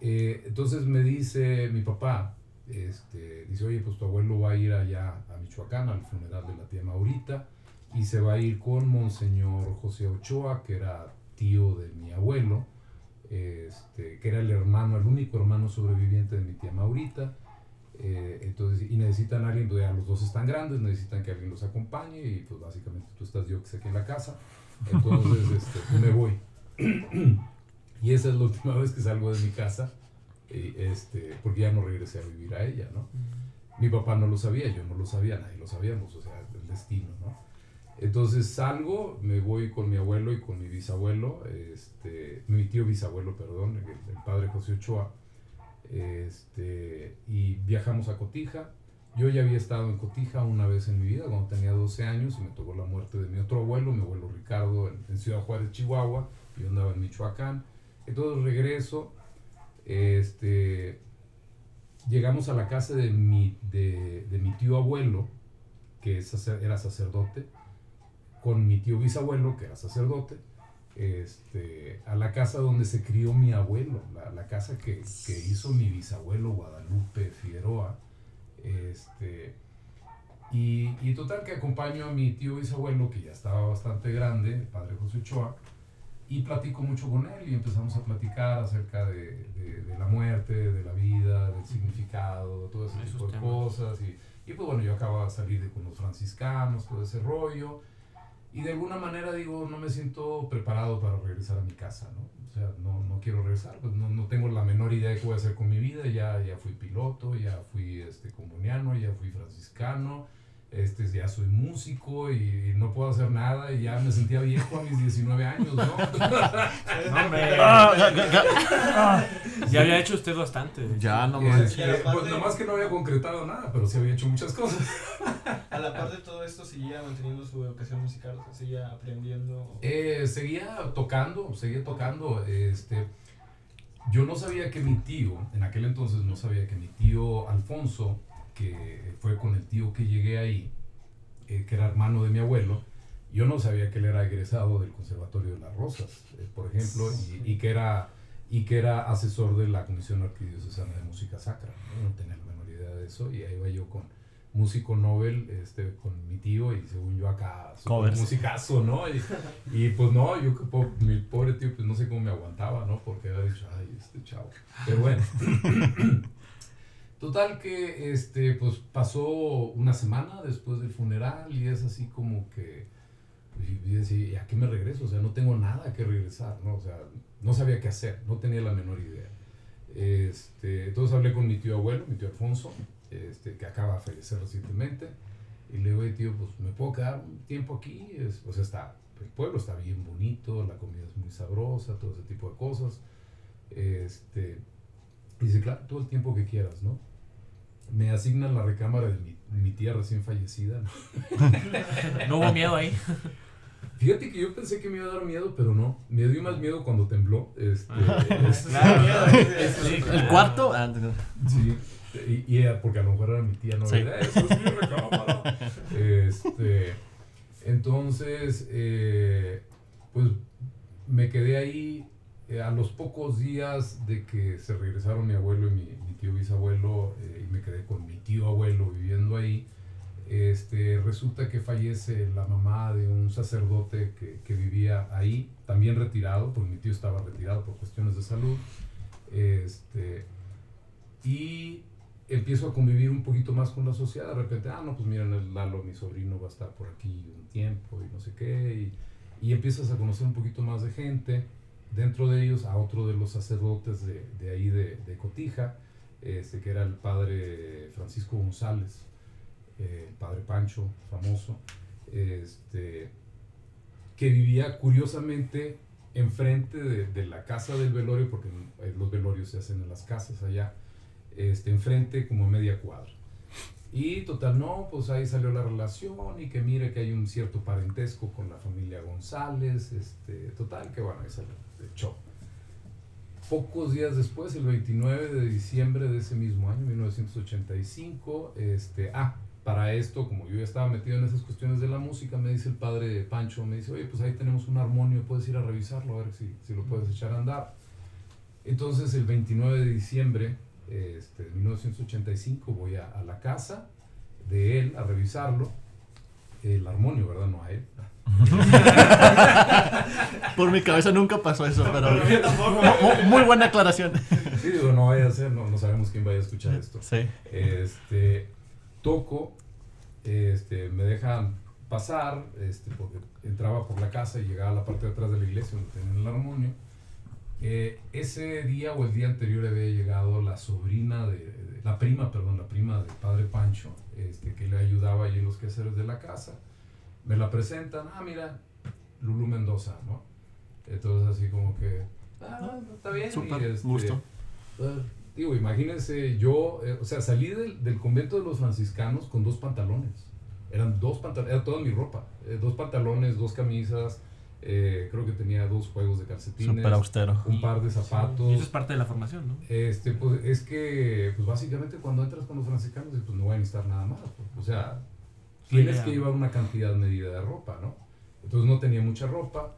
Eh, entonces me dice mi papá, este, dice, oye, pues tu abuelo va a ir allá a Michoacán al funeral de la tía Maurita y se va a ir con Monseñor José Ochoa, que era tío de mi abuelo, este, que era el hermano, el único hermano sobreviviente de mi tía Maurita. Eh, entonces, y necesitan a alguien, pues ya los dos están grandes, necesitan que alguien los acompañe y pues básicamente tú estás yo que sé aquí en la casa. Entonces, este, pues, me voy. y esa es la última vez que salgo de mi casa, y, este, porque ya no regresé a vivir a ella, ¿no? Mi papá no lo sabía, yo no lo sabía, nadie lo sabíamos, o sea, el destino, ¿no? Entonces salgo, me voy con mi abuelo y con mi bisabuelo, este, mi tío bisabuelo, perdón, el, el padre José Ochoa, este, y viajamos a Cotija. Yo ya había estado en Cotija una vez en mi vida, cuando tenía 12 años, y me tocó la muerte de mi otro abuelo, mi abuelo Ricardo, en, en Ciudad Juárez, Chihuahua, y yo andaba en Michoacán. Entonces regreso, este, llegamos a la casa de mi, de, de mi tío abuelo, que era sacerdote, con mi tío bisabuelo, que era sacerdote, este, a la casa donde se crió mi abuelo, la, la casa que, que hizo mi bisabuelo Guadalupe Figueroa. Este, y, y total que acompaño a mi tío bisabuelo, que ya estaba bastante grande, el padre José Ochoa, y platico mucho con él y empezamos a platicar acerca de, de- de la muerte, de la vida, del significado, todo ese Esos tipo de temas. cosas. Y, y pues bueno, yo acababa de salir de con los franciscanos, todo ese rollo. Y de alguna manera digo, no me siento preparado para regresar a mi casa, ¿no? O sea, no, no quiero regresar, pues no, no tengo la menor idea de qué voy a hacer con mi vida. Ya, ya fui piloto, ya fui este, comuniano, ya fui franciscano, este, ya soy músico y, no puedo hacer nada y ya me sentía viejo a mis 19 años, ¿no? No, hombre. Ah, ga- ah. Ya había hecho usted bastante. Ya, no Este, pues nada más que no había concretado nada, pero sí había hecho muchas cosas. A la par de todo esto, seguía manteniendo su educación musical, seguía aprendiendo. Eh, seguía tocando, seguía tocando. Este, yo no sabía que mi tío, en aquel entonces no sabía que mi tío Alfonso, que fue con el tío que llegué ahí, eh, que era hermano de mi abuelo, yo no sabía que él era egresado del Conservatorio de las Rosas, eh, por ejemplo, y, y que era y que era asesor de la Comisión Arquidiocesana de Música Sacra. ¿no? No tenía la menor idea de eso y ahí iba yo con músico Nobel este, con mi tío y según yo acá, musicazo, ¿no? Y, y, pues no, yo, que po- mi pobre tío, pues no sé cómo me aguantaba, ¿no? Porque había dicho, ay, este chavo. Pero bueno. Total que, este, pues pasó una semana después del funeral y es así como que, y, y decía, ¿y a qué me regreso? O sea, no tengo nada que regresar, ¿no? O sea, no sabía qué hacer, no tenía la menor idea. Este, entonces hablé con mi tío abuelo, mi tío Alfonso, este, que acaba de fallecer recientemente, y le digo, "Oye, tío, pues me puedo quedar un tiempo aquí, es, o sea, está, el pueblo está bien bonito, la comida es muy sabrosa, todo ese tipo de cosas. Este, y dice, claro, todo el tiempo que quieras, ¿no? Me asignan la recámara de mi, mi tía recién fallecida, ¿no? No hubo miedo ahí. Fíjate que yo pensé que me iba a dar miedo, pero no. Me dio más miedo cuando tembló. Este, este, Claro, ¿El cuarto? Ah. Sí, y, y era porque a lo mejor era mi tía, no Sí. ¿verdad? Eso es mi recámara. Este, entonces, eh, pues me quedé ahí eh, a los pocos días de que se regresaron mi abuelo y mi tío bisabuelo, eh, y me quedé con mi tío abuelo viviendo ahí. Este, resulta que fallece la mamá de un sacerdote que, que vivía ahí, también retirado, porque mi tío estaba retirado por cuestiones de salud. Este, y empiezo a convivir un poquito más con la sociedad. De repente, ah, no, pues miren, el Lalo, mi sobrino, va a estar por aquí un tiempo y no sé qué. Y, y empiezas a conocer un poquito más de gente. Dentro de ellos, a otro de los sacerdotes de, de ahí de, de Cotija, este, que era el padre Francisco González, eh, el padre Pancho, famoso, este, que vivía curiosamente enfrente de, la casa del velorio, porque eh, los velorios se hacen en las casas allá, este, enfrente como a media cuadra. Y total, no, pues ahí salió la relación y que mire que hay un cierto parentesco con la familia González, este, total, que bueno, ahí salió el show. Pocos días después, el 29 de diciembre de ese mismo año, 1985, este, ah, para esto, como yo ya estaba metido en esas cuestiones de la música, me dice el padre Pancho, me dice, oye, pues ahí tenemos un armonio, puedes ir a revisarlo, a ver si, si lo puedes echar a andar. Entonces, el 29 de diciembre este, de 1985 voy a, a la casa de él a revisarlo, el armonio, ¿verdad? No a él. Por mi cabeza nunca pasó eso, pero. Yo tampoco. Mu- Muy buena aclaración. Sí, digo, no vaya a ser, no, no sabemos quién vaya a escuchar esto. Sí. Este, toco, este, me dejan pasar, este, porque entraba por la casa y llegaba a la parte de atrás de la iglesia donde tenían el armonio. Eh, ese día o el día anterior había llegado la sobrina de, de- la prima, perdón, la prima del padre Pancho, este, que le ayudaba ahí en los quehaceres de la casa. Me la presentan, ah, mira, Lulu Mendoza, ¿no? Entonces así como que, ah, está bien. y, Súper este, gusto. Ah, Digo, imagínense, yo, eh, o sea, salí del, del convento de los franciscanos con dos pantalones. Eran dos pantalones, era toda mi ropa. eh, dos pantalones, dos camisas, eh, creo que tenía dos juegos de calcetines, Súper austero. un par de Y eso zapatos. es parte de la formación, ¿no? Este, pues es que, pues básicamente cuando entras con los franciscanos, pues no voy a necesitar nada más. pues, O sea, tienes que llevar una cantidad medida de ropa, ¿no? Entonces no tenía mucha ropa.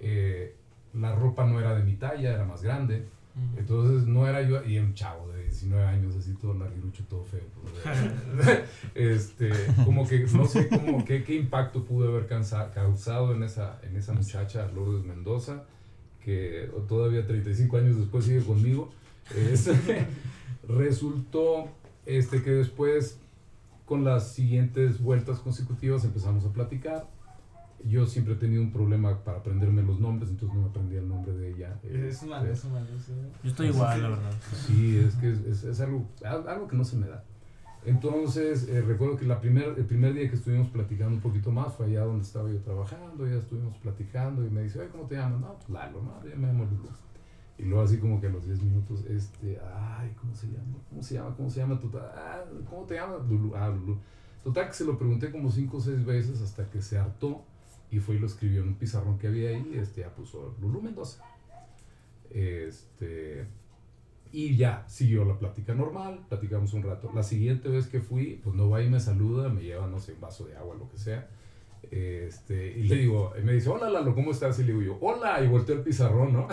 eh, la ropa no era de mi talla, era más grande. Entonces no era yo, y un chavo de 19 años, así todo larguirucho, todo feo. pues, este, como que no sé cómo, qué, qué impacto pudo haber cansa- causado en esa, en esa muchacha, Lourdes Mendoza, que todavía 35 años después sigue conmigo. Este, resultó este, que después, con las siguientes vueltas consecutivas, empezamos a platicar. Yo siempre he tenido un problema para aprenderme los nombres, entonces no me aprendía el nombre de ella. Es malo, Este, es malo. sí. Yo estoy igual, la verdad. Sí, es que es, es- es algo, al- algo que no se me da. Entonces, eh, recuerdo que la primer, el primer día que estuvimos platicando un poquito más fue allá donde estaba yo trabajando, ya estuvimos platicando y me dice, "Oye, ¿cómo te llamas? No, pues Lalo, no, yo me llamo Lulu. Y luego así como que a los 10 minutos, este, ay, ¿cómo se llama? ¿Cómo se llama? ¿Cómo se llama? tu ta- ah, ¿Cómo te llamas? Lulu. Ah, Lulu. Total que se lo pregunté como 5 o 6 veces hasta que se hartó y fue y lo escribió en un pizarrón que había ahí, este, ya puso Lulu Mendoza. Este, y ya, siguió la plática normal, platicamos un rato. La siguiente vez que fui, pues no va y me saluda, me lleva, no sé, un vaso de agua, lo que sea. Este, y le digo, y me dice, hola Lalo, ¿cómo estás? Y le digo yo, hola, y volteó el pizarrón, ¿no?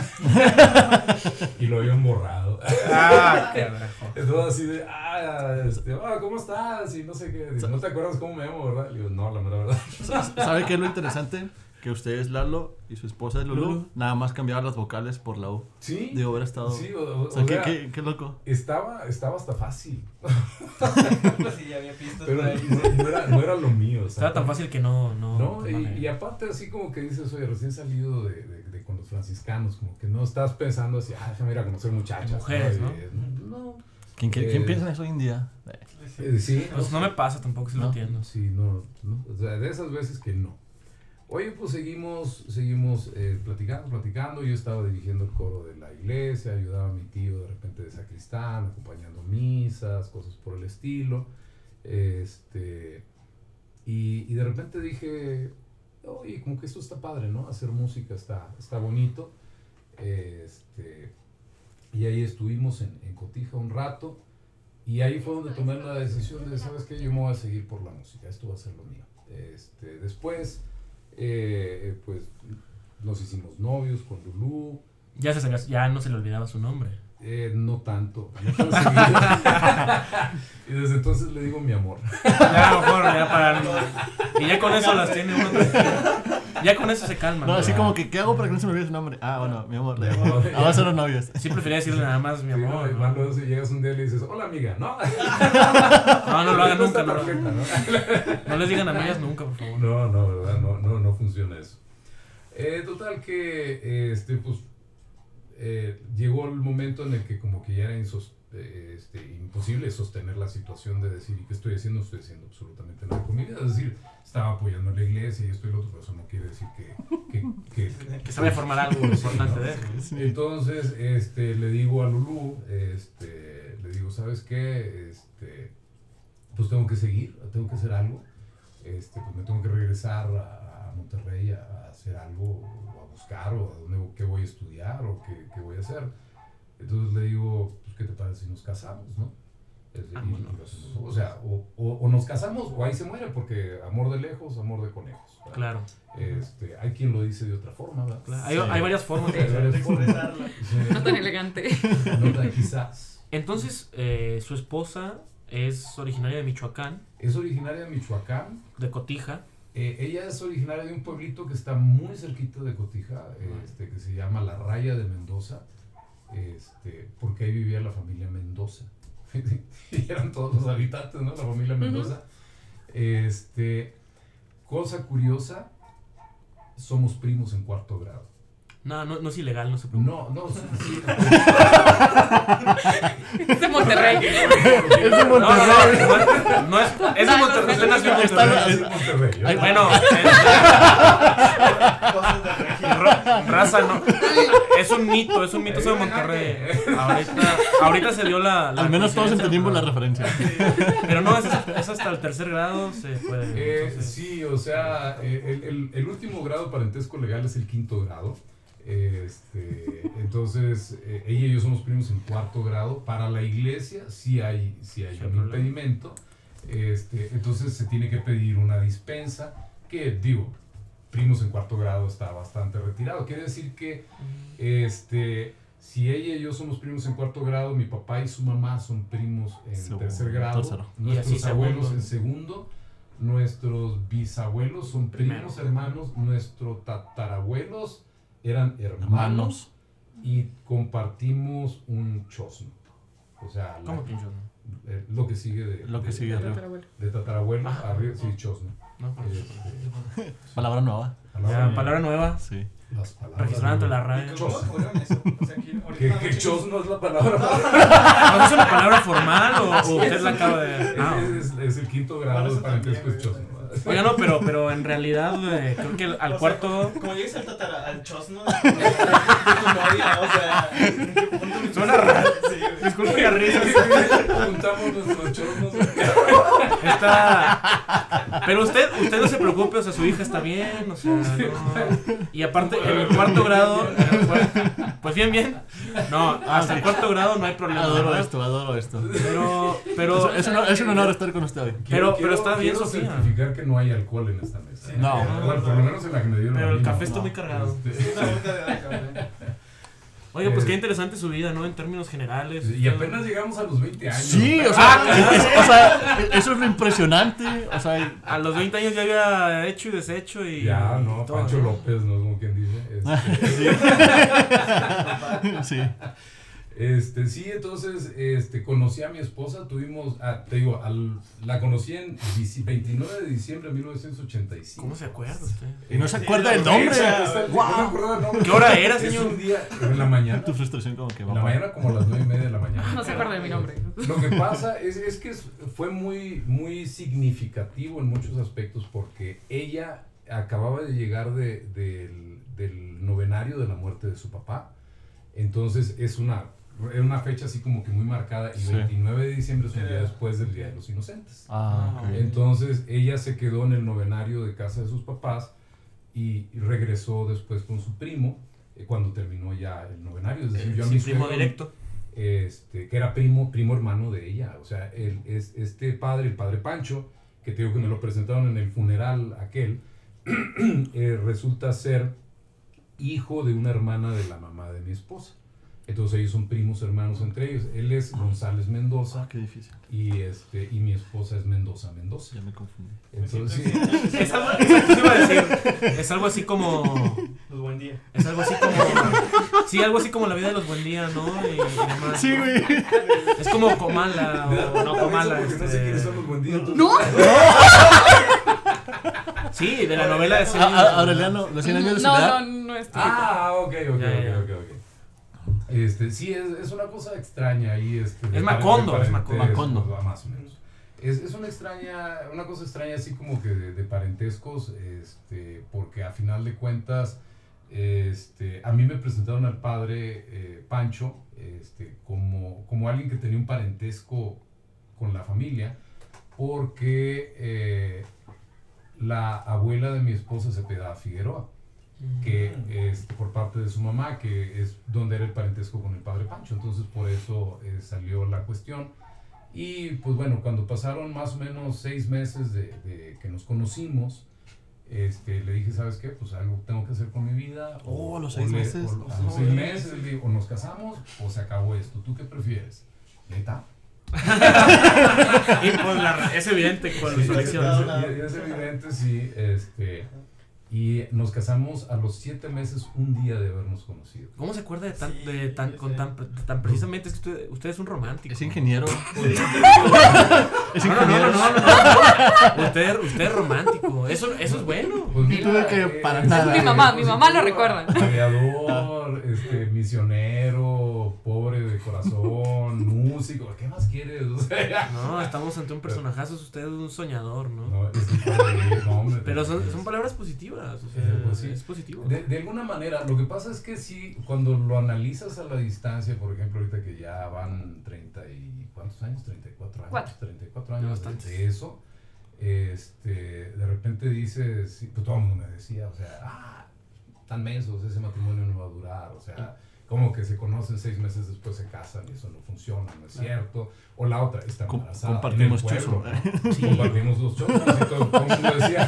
y lo habían borrado. Ah, carajo. Entonces así de, ah, este, ¿cómo estás? Y no sé qué, dice, ¿no te acuerdas cómo me llamo, verdad? Le digo, no, la mera verdad. ¿Sabe qué es lo interesante? Que usted es Lalo y su esposa es Lulu. Lulu. Nada más cambiaban las vocales por la U. Sí, Digo, hubiera estado. sí, o, o- o sea, o qué, sea, qué, qué loco. estaba, estaba hasta fácil, Pues sí, ya había pistas pero ahí. no, no era, no era lo mío. o sea, Estaba tan fácil que no. No, No, y, y aparte así como que dices, oye, recién salido de, de- de con los franciscanos, como que no estás pensando así, ah, déjame ir a conocer muchachas. Mujeres, ¿no? Y, no. ¿Quién, quién, quién Eh, piensa en eso hoy en día? Eh, Eh, sí, Pues no me pasa tampoco, si lo entiendo. Sí, no, no, o sea, de esas veces que no. Oye, pues seguimos, seguimos eh, platicando, platicando. Yo estaba dirigiendo el coro de la iglesia, ayudaba a mi tío de repente de sacristán, acompañando misas, cosas por el estilo. Este, y, y de repente dije, oye, como que esto está padre, ¿no? Hacer música está, está bonito. Este, y ahí estuvimos en, en Cotija un rato. Y ahí fue donde tomé la decisión de, ¿sabes qué? Yo me voy a seguir por la música, esto va a ser lo mío. Este, después, eh, pues, nos hicimos novios con Lulú, Ya, se, sabía- ya no se le olvidaba su nombre. Eh, no tanto, no y desde entonces le digo mi amor. Ya, mejor, ya para. Y ya con eso las tiene uno. Ya con eso se calma. No, así como que, ¿qué hago para que no se me olvide su nombre? Ah, bueno, mi amor. le- amor. Ah, vamos a ser los novios. Sí prefería decirle nada más mi Sí, amor. ¿no? Y ¿no? si llegas un día y le dices, hola amiga, no. No, no lo hagan nunca. No, tarjeta, ¿no? no les digan amigas nunca, por favor. No, no, ¿verdad? No, no, no funciona eso. Eh, total que, este, pues, eh, llegó el momento en el que como que ya era insos- eh, este, imposible sostener la situación de decir, ¿y qué estoy haciendo? No estoy haciendo absolutamente nada con mi vida. Es decir, estaba apoyando a la iglesia y esto y lo otro, pero eso no quiere decir que... que, que- Que sabe formar algo importante de él. entonces, este, le digo a Lulú, este, le digo, ¿sabes qué? Este, pues tengo que seguir, tengo que hacer algo. Este, pues me tengo que regresar a, a Monterrey a, a hacer algo, buscar, o a dónde, qué voy a estudiar, o qué, qué voy a hacer. Entonces le digo, pues, ¿qué te parece si nos casamos, no? Es decir, y- o sea, o, o- o nos casamos o ahí se muere, porque amor de lejos, amor de conejos. ¿verdad? Claro. Este, hay quien lo dice de otra forma, ¿verdad? claro. Hay, Sí. hay varias formas de De expresarla. No tan elegante. No tan quizás. Entonces, eh, su esposa es originaria de Michoacán, Es originaria de Michoacán. de Cotija. Eh, ella es originaria de un pueblito que está muy cerquita de Cotija, este, que se llama La Raya de Mendoza, este, porque ahí vivía la familia Mendoza. y eran todos los habitantes, ¿no? La familia Mendoza. Este, cosa curiosa, somos primos en cuarto grado. No, no, no es ilegal, no se preocupe. No, no, sí, sí. Es de Monterrey. Es de No, no, Monterrey. no, no, no es, es de Monterrey, en Está- Monterrey. Monterrey. Ay, Bueno, de raza no. Es un mito, es un mito eso de Monterrey. Ahorita, ahorita se dio la. la Al menos todos entendimos la referencia. Pero no, es, es hasta el tercer grado se puede. Eh, entonces- sí, o sea, eh, el, el- el último grado de parentesco legal es el quinto grado. Este, entonces, eh, ella y yo somos primos en cuarto grado. Para la iglesia sí hay, sí hay un impedimento. Este, entonces se tiene que pedir una dispensa que, digo, primos en cuarto grado está bastante retirado. Quiere decir que este, si ella y yo somos primos en cuarto grado, mi papá y su mamá son primos en Segundo, tercer grado, tercero. Nuestros abuelos en segundo, nuestros bisabuelos son primos Primero. hermanos, nuestros tatarabuelos eran hermanos, Hermanos. y compartimos un chosno. O sea, la- ¿Cómo que yo no? eh, lo que sigue de, Lo que de- sigue arriba. de tatarabuelo Ah. arriba, sí, chosno. No, Este, Palabra nueva. Ya, palabra nueva. Sí. Las palabras. Registrada ante la ¿Y RAE. ¿Cómo Chos. descubrieron eso? O sea, que chosno es la palabra. ¿No es una palabra formal o, o usted la acaba de.? Ah, es, es- es el quinto grado de parentesco chosno. Oiga, no, pero, pero en realidad eh, creo que al O cuarto. sea, como llegues al, tatara, al chosno, de tu novia, o sea, ¿en qué punto Suena raro. Sí. Disculpe la risa. Juntamos nuestros chosnos. Está. Pero usted, usted no se preocupe, o sea, su hija está bien, o sea, no. Y aparte, en el cuarto grado. Pues bien, bien. No, hasta el cuarto grado no hay problema. Adoro ¿verdad? esto, adoro esto. Pero, pero. Es, es un, es un honor estar con usted hoy. Pero- Quiero- pero está bien, quiero Sofía. Que no hay alcohol en esta mesa. Sí, No. Bueno, por lo menos en la que me dieron. Pero el café no. está muy cargado. Este. Oiga, pues Eh, qué interesante su vida, ¿no? En términos generales. y apenas llegamos a los 20 años. Sí, o Ah, sea, es- o sea, eso es lo impresionante. O sea, A los 20 años ya había hecho y deshecho y. Ya, no, y todo, Pancho ¿no? López, ¿no? Como quien dice. Este, sí. Este, sí, entonces, este, conocí a mi esposa, tuvimos, ah, te digo, al- la conocí en dici- 29 de diciembre de 1985. ¿Cómo se acuerda usted? Y no se acuerda del nombre. ¿Qué hora era, Es señor? un día, en la mañana. Tu frustración como que En la va. mañana como a las 9 y media de la mañana. No se acuerda de mi nombre. Lo que pasa es, es que es- fue muy, muy significativo en muchos aspectos porque ella acababa de llegar de- del, del novenario de la muerte de su papá. Entonces es una, era una fecha así como que muy marcada y Sí. 29 de diciembre es un día después del Día de los Inocentes. Ah, ok. Entonces ella se quedó en el novenario de casa de sus papás y y regresó después con su primo eh, cuando terminó ya el novenario. Es decir, yo a mis primo directo. este, que era primo, primo hermano de ella. O sea, el, es, este padre, el padre Pancho, que te digo que me lo presentaron en el funeral aquel, eh, resulta ser hijo de una hermana de la mamá de mi esposa. Entonces ellos son primos hermanos entre ellos. Él es González Mendoza Ah, qué difícil. y, este, y mi esposa es Mendoza Mendoza. Ya me confundí. Entonces, sí, Es algo, exacto, te iba a decir. Es algo así como. Los buen día. Es algo así como. Sí, algo así como la vida de los buen día, ¿no? Y, y demás. Sí, güey. Es como Comala o no Comala. porque no sé este, quiénes son los buen días. entonces- ¿No? Sí, de la novela de Ah, años ah. Aureliano, los 100 años de No, soledad. no, no es Ah, ok, ok, ok, ok. Este, sí, es, es una cosa extraña ahí. Este, Es Macondo, es Macondo. Más o menos. Es, es una extraña, una cosa extraña así como que de, de parentescos, este, porque a final de cuentas, este, a mí me presentaron al padre eh, Pancho este, como, como alguien que tenía un parentesco con la familia, porque eh, la abuela de mi esposa se pedaba Figueroa que es por parte de su mamá, que es donde era el parentesco con el padre Pancho. Entonces por eso eh, salió la cuestión. Y pues bueno, cuando pasaron más o menos seis meses de, de que nos conocimos, este, le dije, ¿sabes qué? Pues algo tengo que hacer con mi vida. Oh, a los o seis le- meses. o- a Oh, los seis ya. meses, le digo, o nos casamos o se acabó esto. ¿Tú qué prefieres? ¿Neta? Y pues la- es evidente con Sí, su es, elección. es- es evidente, sí. Este, y nos casamos a los siete meses, un día de habernos conocido. ¿Cómo se acuerda de tan, Sí, de tan, con tan, tan precisamente? Es que usted, usted es un romántico. Es ingeniero. Es No, no, no, ingeniero. no, no, no. Usted, usted es romántico. Eso, eso es bueno. Pues tú de que para nada. mi mamá, mi mamá lo recuerda. Aviador, este, misionero, pobre de corazón, músico, ¿qué más quieres? O sea, No, estamos ante un personajazo. Usted es un soñador, ¿no? no, es que, padre, no, hombre, Pero son, son palabras positivas. O sea, Eh, pues sí. es positivo. De, de alguna manera, lo que pasa es que sí, cuando lo analizas a la distancia, por ejemplo, ahorita que ya van 30 y... ¿Cuántos años? 34 años. Cuatro. 34 años de, Bastantes. de eso. Este, de repente dices, pues todo el mundo me decía, o sea, ah, tan mensos, ese matrimonio no va a durar, o sea, como que se conocen seis meses después se casan y eso no funciona, no es cierto. O la otra, está embarazada. compartimos en el pueblo, chuzo. ¿no? Sí, compartimos los chosnos y todo, todo el mundo decía,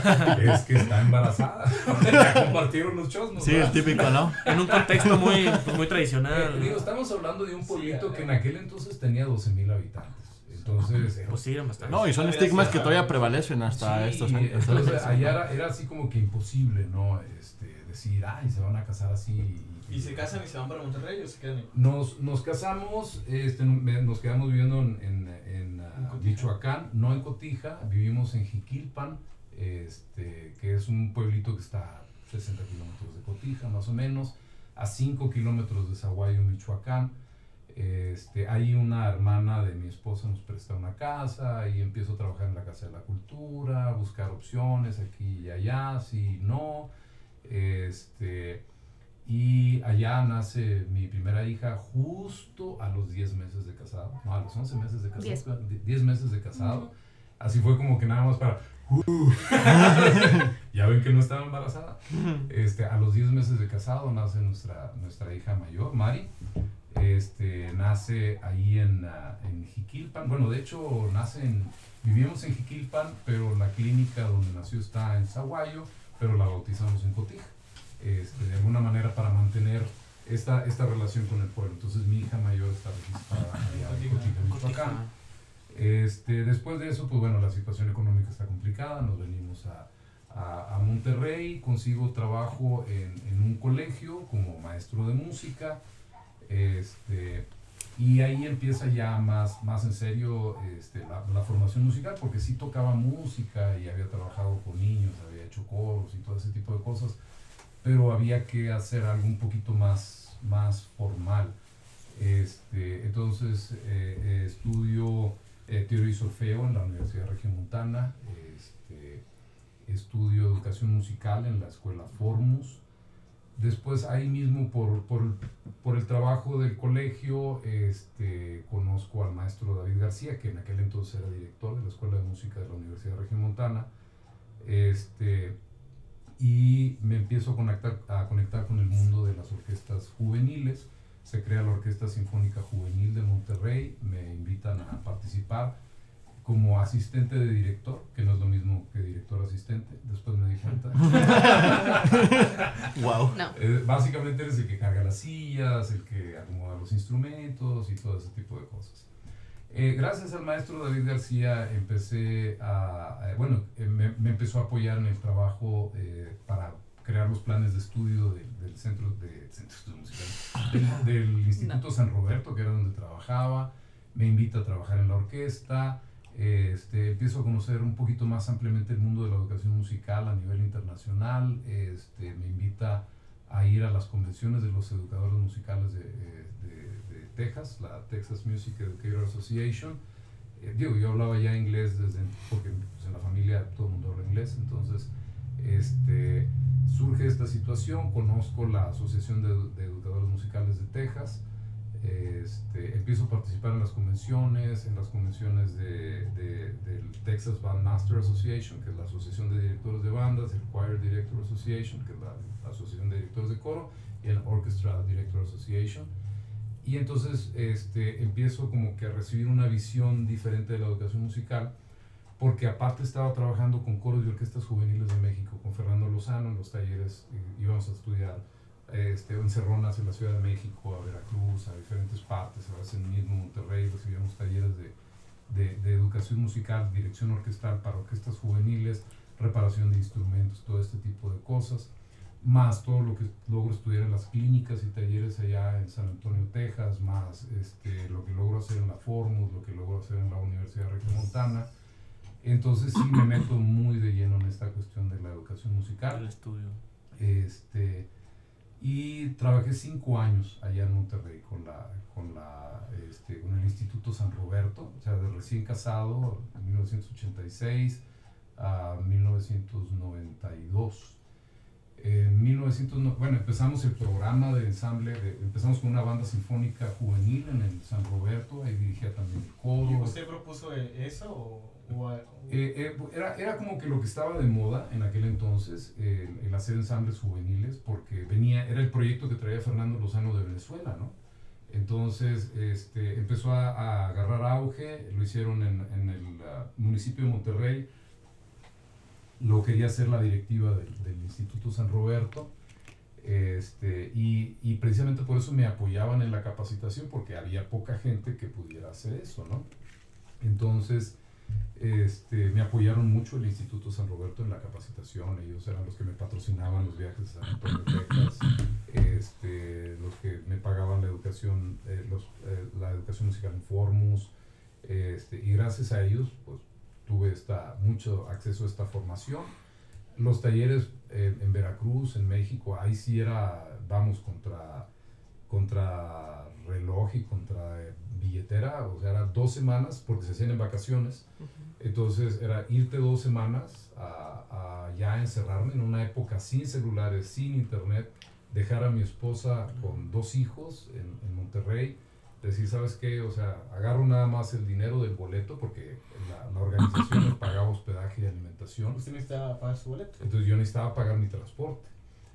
es que está embarazada. ya compartieron los chosnos. Sí, el ¿verdad? típico, ¿no? En un contexto muy, pues, muy tradicional. Eh, digo, ¿no? estamos hablando de un pueblito Sí, que en aquel entonces tenía 12 mil habitantes. Entonces, era- Pues sí. No, y son estigmas que todavía prevalecen hasta Sí, estos años. Entonces, allá era, era así como que imposible, ¿no? Este, decir, ay, se van a casar así. ¿Y se casan y se van para Monterrey o se quedan ahí? Nos, nos casamos, este, nos quedamos viviendo en, en, en, ah, En Cotija. Michoacán, no en Cotija, vivimos en Jiquilpan, este, que es un pueblito que está a 60 kilómetros de Cotija, más o menos, a 5 kilómetros de Zaguayo, Michoacán. Este, ahí una hermana de mi esposa nos presta una casa y empiezo a trabajar en la Casa de la Cultura, buscar opciones aquí y allá, si no. Este, y allá nace mi primera hija justo a los 10 meses de casado, no, a los 11 meses de casado, Diez. di- 10 meses de casado. Así fue como que nada más para... ya ven que no estaba embarazada. Este, a los 10 meses de casado nace nuestra, nuestra hija mayor, Mari. Este, nace ahí en, ah, en Jiquilpan. Bueno, de hecho, nace en. Vivimos en Jiquilpan, pero la clínica donde nació está en Zaguayo, pero la bautizamos en Cotija. Este, de alguna manera para mantener esta, esta relación con el pueblo. Entonces, mi hija mayor está registrada allá en Cotija, Michoacán. Este, después de eso, pues bueno, la situación económica está complicada, nos venimos a, a, a Monterrey, consigo trabajo en, en, un colegio como maestro de música, este, y ahí empieza ya más, más en serio este, la, formación musical, porque sí tocaba música y había trabajado con niños, había hecho coros y todo ese tipo de cosas, pero había que hacer algo un poquito más, más formal. Este, entonces eh, eh, estudio eh, teoría y solfeo en la Universidad Regiomontana, este, estudio educación musical en la escuela Formus. Después ahí mismo por, por, por el trabajo del colegio este, conozco al maestro David García, que en aquel entonces era director de la Escuela de Música de la Universidad Regiomontana. Este, y me empiezo a conectar, a conectar con el mundo de las orquestas juveniles se crea la Orquesta Sinfónica Juvenil de Monterrey, me invitan a participar como asistente de director, que no es lo mismo que director asistente, después me di cuenta. wow. No. Eh, básicamente eres el que carga las sillas, el que acomoda los instrumentos y todo ese tipo de cosas. Eh, gracias al maestro David García empecé a, a bueno, eh, me, me, empezó a apoyar en el trabajo para crear los planes de estudio del, del centro de, centro musical, del, del Instituto no. San Roberto, que era donde trabajaba. Me invita a trabajar en la orquesta. Este, empiezo a conocer un poquito más ampliamente el mundo de la educación musical a nivel internacional. Este, me invita a ir a las convenciones de los educadores musicales de, de, de Texas, la Texas Music Educator Association. Eh, digo, yo hablaba ya inglés desde, porque pues, en la familia todo el mundo habla inglés, entonces este, surge esta situación, conozco la Asociación de, de Educadores Musicales de Texas, este, empiezo a participar en las convenciones, en las convenciones de, de, del Texas Band Master Association, que es la Asociación de Directores de Bandas, el Choir Director Association, que es la, la Asociación de Directores de Coro, y el Orchestra Director Association. Y entonces este, empiezo como que a recibir una visión diferente de la educación musical, porque aparte estaba trabajando con coros y orquestas juveniles de México, con Fernando Lozano en los talleres, íbamos a estudiar este, encerronas en la Ciudad de México, a Veracruz, a diferentes partes, a veces en mismo Monterrey recibíamos talleres de, de, de, educación musical, dirección orquestal para orquestas juveniles, reparación de instrumentos, todo este tipo de cosas, más todo lo que logro estudiar en las clínicas y talleres allá en San Antonio, Texas, más este, lo que logro hacer en la Formus, lo que logro hacer en la Universidad Regiomontana. Entonces sí me meto muy de lleno en esta cuestión de la educación musical. El estudio. Este, y trabajé cinco años allá en Monterrey con, la, con, la, este, con el Instituto San Roberto, o sea, de recién casado, en 1986 a 1992. En 1900, bueno, empezamos el programa de ensamble, de, empezamos con una banda sinfónica juvenil en el San Roberto, ahí dirigía también el coro. ¿Y usted propuso eso o, o, eh, eh, era, era como que lo que estaba de moda en aquel entonces, el, hacer ensambles juveniles, porque venía, era el proyecto que traía Fernando Lozano de Venezuela, ¿no? Entonces este, empezó a, a agarrar auge, lo hicieron en, en el uh, municipio de Monterrey, lo quería hacer la directiva del, del Instituto San Roberto. Este, y, y, precisamente por eso me apoyaban en la capacitación, porque había poca gente que pudiera hacer eso, ¿no? Entonces, este, me apoyaron mucho el Instituto San Roberto en la capacitación, ellos eran los que me patrocinaban los viajes a Antonio, Texas, este, los que me pagaban la educación, eh, los, eh, la educación musical en Formus, este, y gracias a ellos, pues tuve esta, mucho acceso a esta formación. Los talleres eh, en Veracruz, en México, ahí sí era, vamos, contra, contra reloj y contra eh, billetera, o sea, era dos semanas porque se hacían en vacaciones. Uh -huh. Entonces era irte dos semanas a, a, ya encerrarme en una época sin celulares, sin internet, dejar a mi esposa con dos hijos en, en Monterrey, decir, ¿sabes qué? O sea, agarro nada más el dinero del boleto porque la, la organización me pagaba hospedaje y alimentación. ¿Usted necesitaba pagar su boleto? Entonces yo necesitaba pagar mi transporte.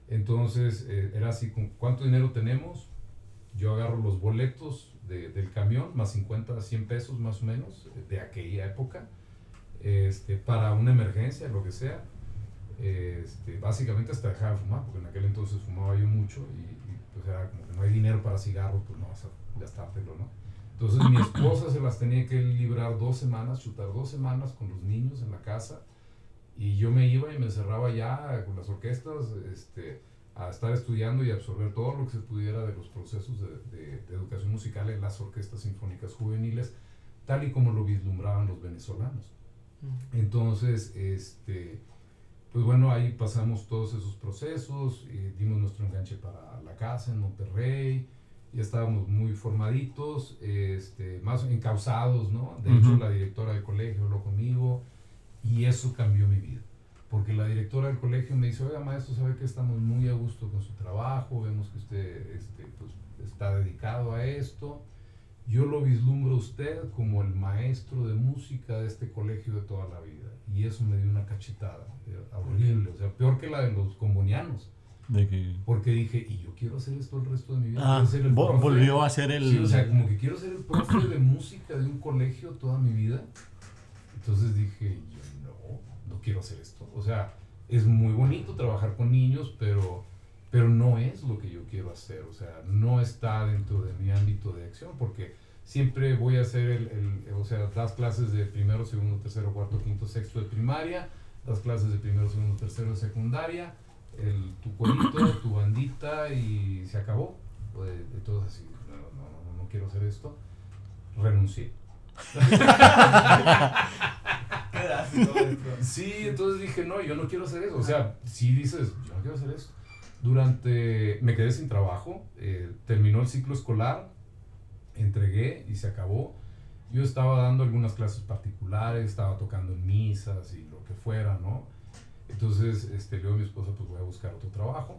Entonces eh, era así, ¿con ¿cuánto dinero tenemos? Yo agarro los boletos de- del camión, más 50, 100 pesos más o menos, de aquella época, este, para una emergencia, lo que sea. Este, básicamente hasta dejar de fumar, porque en aquel entonces fumaba yo mucho y, y, pues era como que no hay dinero para cigarros, pues no vas a gastártelo, ¿no? Entonces mi esposa se las tenía que librar dos semanas, chutar dos semanas con los niños en la casa y yo me iba y me encerraba ya con las orquestas este, a estar estudiando y absorber todo lo que se pudiera de los procesos de, de- de educación musical en las orquestas sinfónicas juveniles, tal y como lo vislumbraban los venezolanos. Entonces, este, pues bueno, ahí pasamos todos esos procesos, eh, dimos nuestro enganche para la casa en Monterrey, ya estábamos muy formaditos, este, más encausados, ¿no? De hecho, Ujú. la directora del colegio habló conmigo y eso cambió mi vida. Porque la directora del colegio me dice, oiga maestro, sabe que estamos muy a gusto con su trabajo, vemos que usted este, pues, está dedicado a esto. Yo lo vislumbro a usted como el maestro de música de este colegio de toda la vida. Y eso me dio una cachetada eh, horrible, o sea, peor que la de los combonianos. De que... Porque dije, y yo quiero hacer esto el resto de mi vida. Ah, ser el profe". volvió a ser el... Sí, o sea, como que quiero ser el profe de música de un colegio toda mi vida. Entonces dije, yo quiero hacer esto. O sea, es muy bonito trabajar con niños, pero, pero no es lo que yo quiero hacer. O sea, no está dentro de mi ámbito de acción, porque siempre voy a hacer el, el- o sea, das clases de primero, segundo, tercero, cuarto, quinto, sexto de primaria, das clases de primero, segundo, tercero de secundaria, el, tu corito, tu bandita y se acabó. Pues, Entonces así, no, no, no, no quiero hacer esto. Renuncié. Sí, entonces dije, no, yo no quiero hacer eso. O sea, si dices, yo no quiero hacer eso. Durante, me quedé sin trabajo, eh, terminó el ciclo escolar, entregué y se acabó. Yo estaba dando algunas clases particulares, estaba tocando en misas y lo que fuera, ¿no? Entonces, este, le digo a mi esposa, pues voy a buscar otro trabajo.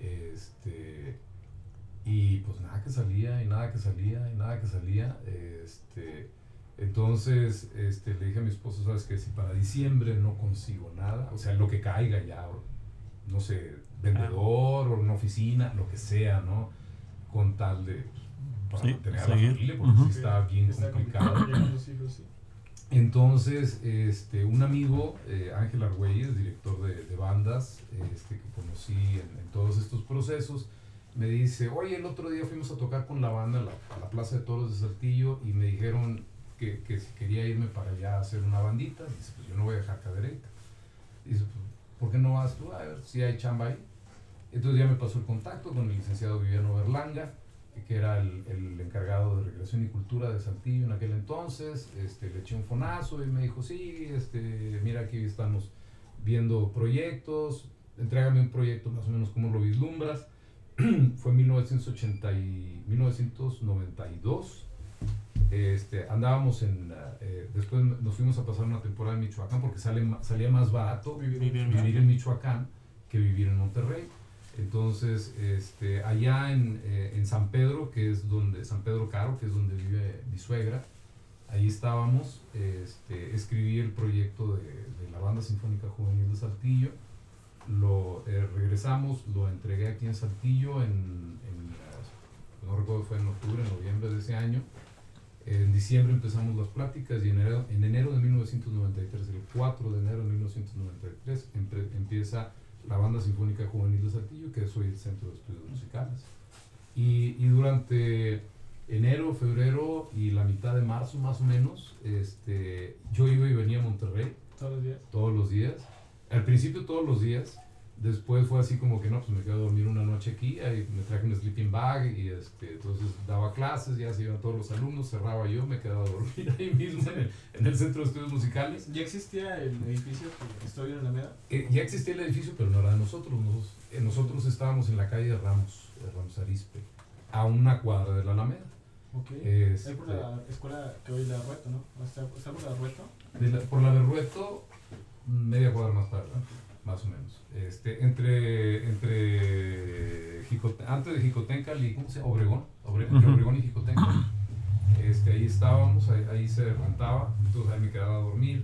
Este, y pues nada que salía, y nada que salía, y nada que salía. Este, entonces este, le dije a mi esposo, ¿sabes qué? Si para diciembre no consigo nada, o sea, lo que caiga ya, o, no sé, vendedor o una oficina, lo que sea, ¿no? Con tal de para Sí, mantener a la familia, porque sí está bien Está complicado. Entonces, este, un amigo, eh, Ángel Argüelles, director de, de bandas, este, que conocí en, en todos estos procesos, me dice, oye, el otro día fuimos a tocar con la banda a la, Plaza de Toros de Saltillo y me dijeron que, que si quería irme para allá a hacer una bandita. Dice, pues yo no voy a dejar cadereta. Dice, pues, ¿por qué no vas tú? A ver si hay chamba ahí. Entonces ya me pasó el contacto con el licenciado Viviano Berlanga, que era el, el encargado de Recreación y Cultura de Saltillo en aquel entonces. Este, le eché un fonazo y me dijo, sí, este, mira, aquí estamos viendo proyectos, entrégame un proyecto más o menos como lo vislumbras. Fue en 1980 y 1992. Este, andábamos en, eh, después nos fuimos a pasar una temporada en Michoacán porque sale, salía más barato Vivir Vivir en vivir en Michoacán que vivir en Monterrey. Entonces, este, allá en, eh, en San Pedro, que es donde, San Pedro Caro, que es donde vive mi suegra, ahí estábamos, este, escribí el proyecto de, de la Banda Sinfónica Juvenil de Saltillo, lo eh, regresamos, lo entregué aquí en Saltillo en, en, eh, no recuerdo, fue en octubre, en noviembre de ese año. En diciembre empezamos las pláticas y en enero, en enero de 1993, el 4 de enero de 1993, empre- empieza la Banda Sinfónica Juvenil de Saltillo, que soy el Centro de Estudios Musicales. Y, y durante enero, febrero y la mitad de marzo más o menos, este, yo iba y venía a Monterrey Todos los días. todos los días. Al principio todos los días, después fue así como que no, pues me quedo a dormir una noche aquí, ahí me traje un sleeping bag y este, entonces daba clases, ya se iban todos los alumnos, cerraba yo, me quedaba a dormir ahí mismo en el, en el Centro de Estudios Musicales. ¿Ya existía el edificio que estoy en Alameda? Eh, ya existía el edificio, pero no era de nosotros. Nosotros, eh, nosotros estábamos en la calle de Ramos, de Ramos Arispe, a una cuadra de la Alameda. Ok. Este, Es por la escuela que hoy la Rueto, ¿no? ¿Está, está por la Rueto? de la- por la Berrueto, media cuadra más para adelante, más o menos. Este, entre, entre Jicote- antes de Jicotenca y ¿cómo se llama? Obregón, Obre- entre. Obregón y Jicotenca. Este, ahí estábamos, ahí, ahí se rentaba, entonces ahí me quedaba a dormir.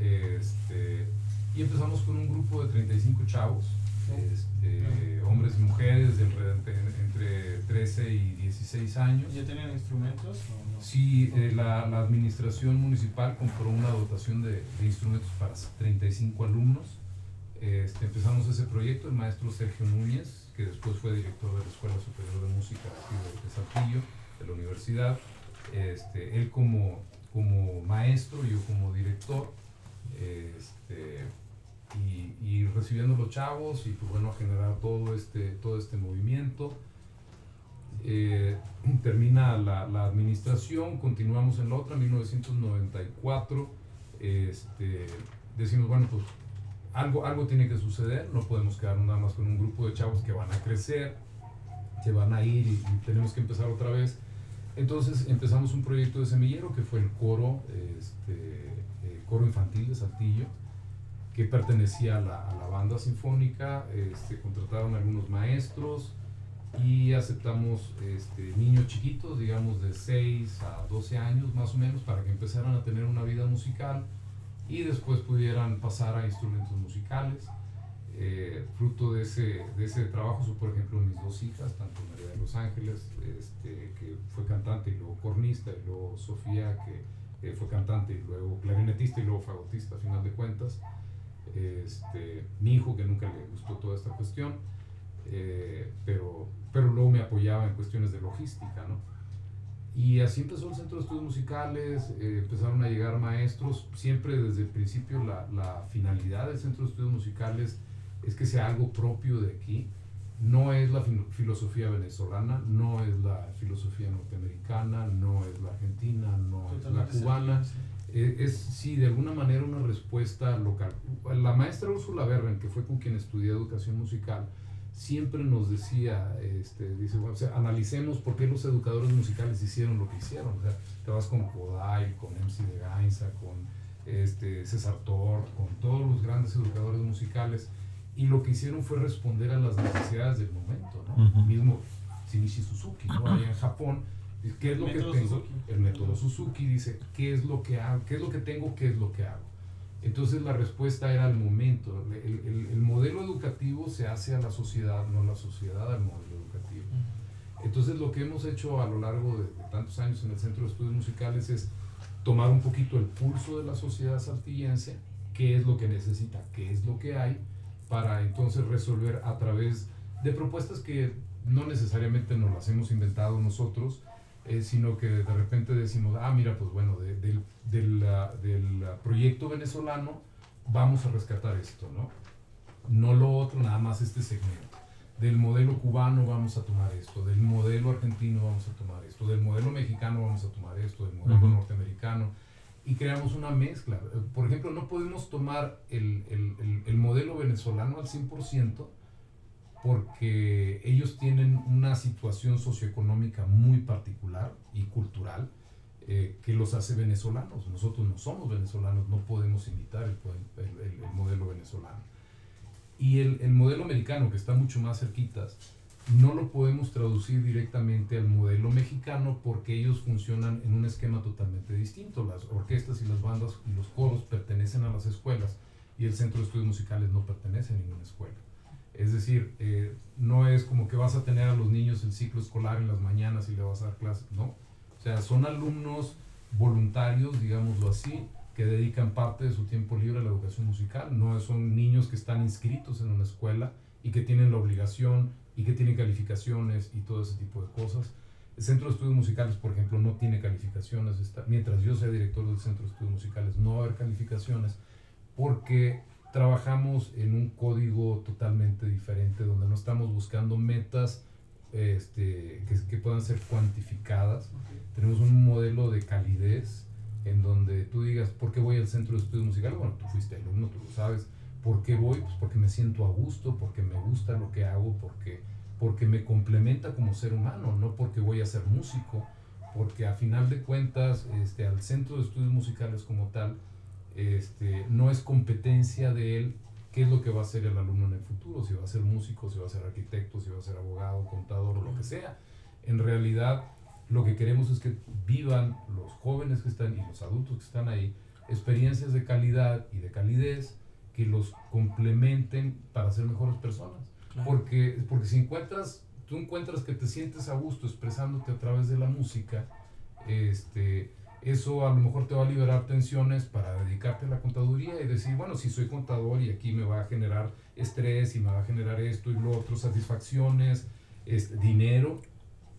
Este, y empezamos con un grupo de 35 chavos este, hombres y mujeres de entre, entre 13 y 16 años. ¿Ya tenían instrumentos o? Sí, eh, la, la administración municipal compró una dotación de, instrumentos para 35 alumnos. Este, empezamos ese proyecto, el maestro Sergio Núñez, que después fue director de la Escuela Superior de Música de, Saltillo, de la universidad. Este, él como, como maestro, yo como director, este, y, y recibiendo los chavos y pues bueno, generar todo este, todo este movimiento. Eh, termina la, la administración, continuamos en la otra, 1994, este, decimos, bueno, pues algo, algo tiene que suceder, no podemos quedarnos nada más con un grupo de chavos que van a crecer, que van a ir y, y tenemos que empezar otra vez. Entonces empezamos un proyecto de semillero que fue el coro, este, eh, coro infantil de Saltillo, que pertenecía a la, a la banda sinfónica, este, contrataron algunos maestros y aceptamos este, niños chiquitos, digamos de 6 a 12 años más o menos, para que empezaran a tener una vida musical y después pudieran pasar a instrumentos musicales. Eh, fruto de ese, de ese trabajo por ejemplo, mis dos hijas, tanto María de los Ángeles, este, que fue cantante y luego cornista, y luego Sofía, que eh, fue cantante y luego clarinetista y luego fagotista, a final de cuentas. Este, mi hijo, que nunca le gustó toda esta cuestión, eh, pero, pero luego me apoyaba en cuestiones de logística, ¿no? Y así empezó el Centro de Estudios Musicales, eh, empezaron a llegar maestros, siempre desde el principio la, la finalidad del Centro de Estudios Musicales es que sea algo propio de aquí, no es la filo- filosofía venezolana, no es la filosofía norteamericana, no es la argentina, no es la Totalmente cubana, eh, es sí de alguna manera una respuesta local. La maestra Úrsula Berren, que fue con quien estudié educación musical, siempre nos decía, este, dice, bueno, o sea, analicemos por qué los educadores musicales hicieron lo que hicieron. O sea, te vas con Koday, con MC de Gainza, con este, César Thor, con todos los grandes educadores musicales, y lo que hicieron fue responder a las necesidades del momento, ¿no? Mismo Shinichi Suzuki, ¿no? Allá en Japón, ¿qué es lo que tengo? Suzuki. El método Suzuki dice, ¿qué es lo que hago? ¿Qué es lo que tengo? ¿Qué es lo que hago? Entonces la respuesta era al momento. El, el- el modelo educativo se hace a la sociedad, no la sociedad al modelo educativo. Entonces lo que hemos hecho a lo largo de, de tantos años en el Centro de Estudios Musicales es tomar un poquito el pulso de la sociedad saltillense, qué es lo que necesita, qué es lo que hay, para entonces resolver a través de propuestas que no necesariamente nos las hemos inventado nosotros, eh, sino que de repente decimos, ah, mira, pues bueno, de- del, del, ah, del, ah, proyecto venezolano vamos a rescatar esto, ¿no? No lo otro, nada más este segmento. Del modelo cubano vamos a tomar esto, del modelo argentino vamos a tomar esto, del modelo mexicano vamos a tomar esto, del modelo norteamericano y creamos una mezcla. Por ejemplo, no podemos tomar el, el- el- el modelo venezolano al 100% porque ellos tienen una situación socioeconómica muy particular y cultural eh, que los hace venezolanos. Nosotros no somos venezolanos, no podemos imitar el, el- el- el modelo venezolano. Y el modelo americano, que está mucho más cerquitas, no lo podemos traducir directamente al modelo mexicano porque ellos funcionan en un esquema totalmente distinto. Las orquestas y las bandas y los coros pertenecen a las escuelas y el Centro de Estudios Musicales no pertenece a ninguna escuela. Es decir, eh, no es como que vas a tener a los niños el ciclo escolar en las mañanas y le vas a dar clases, no. O sea, son alumnos voluntarios, digámoslo así, que dedican parte de su tiempo libre a la educación musical. No son niños que están inscritos en una escuela y que tienen la obligación y que tienen calificaciones y todo ese tipo de cosas. El Centro de Estudios Musicales, por ejemplo, no tiene calificaciones. Está, mientras yo sea director del Centro de Estudios Musicales, no va a haber calificaciones porque trabajamos en un código totalmente diferente, donde no estamos buscando metas este, que, que puedan ser cuantificadas. Tenemos un modelo de calidez en donde tú digas, ¿por qué voy al centro de estudios musicales? Bueno, tú fuiste alumno, tú lo sabes. ¿Por qué voy? Pues porque me siento a gusto, porque me gusta lo que hago, porque, porque me complementa como ser humano, no porque voy a ser músico, porque a final de cuentas este, al centro de estudios musicales como tal, este, no es competencia de él qué es lo que va a hacer el alumno en el futuro, si va a ser músico, si va a ser arquitecto, si va a ser abogado, contador lo que sea. En realidad, lo que queremos es que vivan los jóvenes que están y los adultos que están ahí experiencias de calidad y de calidez que los complementen para ser mejores personas. Claro. Porque, porque si encuentras, tú encuentras que te sientes a gusto expresándote a través de la música, este, eso a lo mejor te va a liberar tensiones para dedicarte a la contaduría y decir, bueno, si soy contador y aquí me va a generar estrés y me va a generar esto y lo otro, satisfacciones, este, dinero,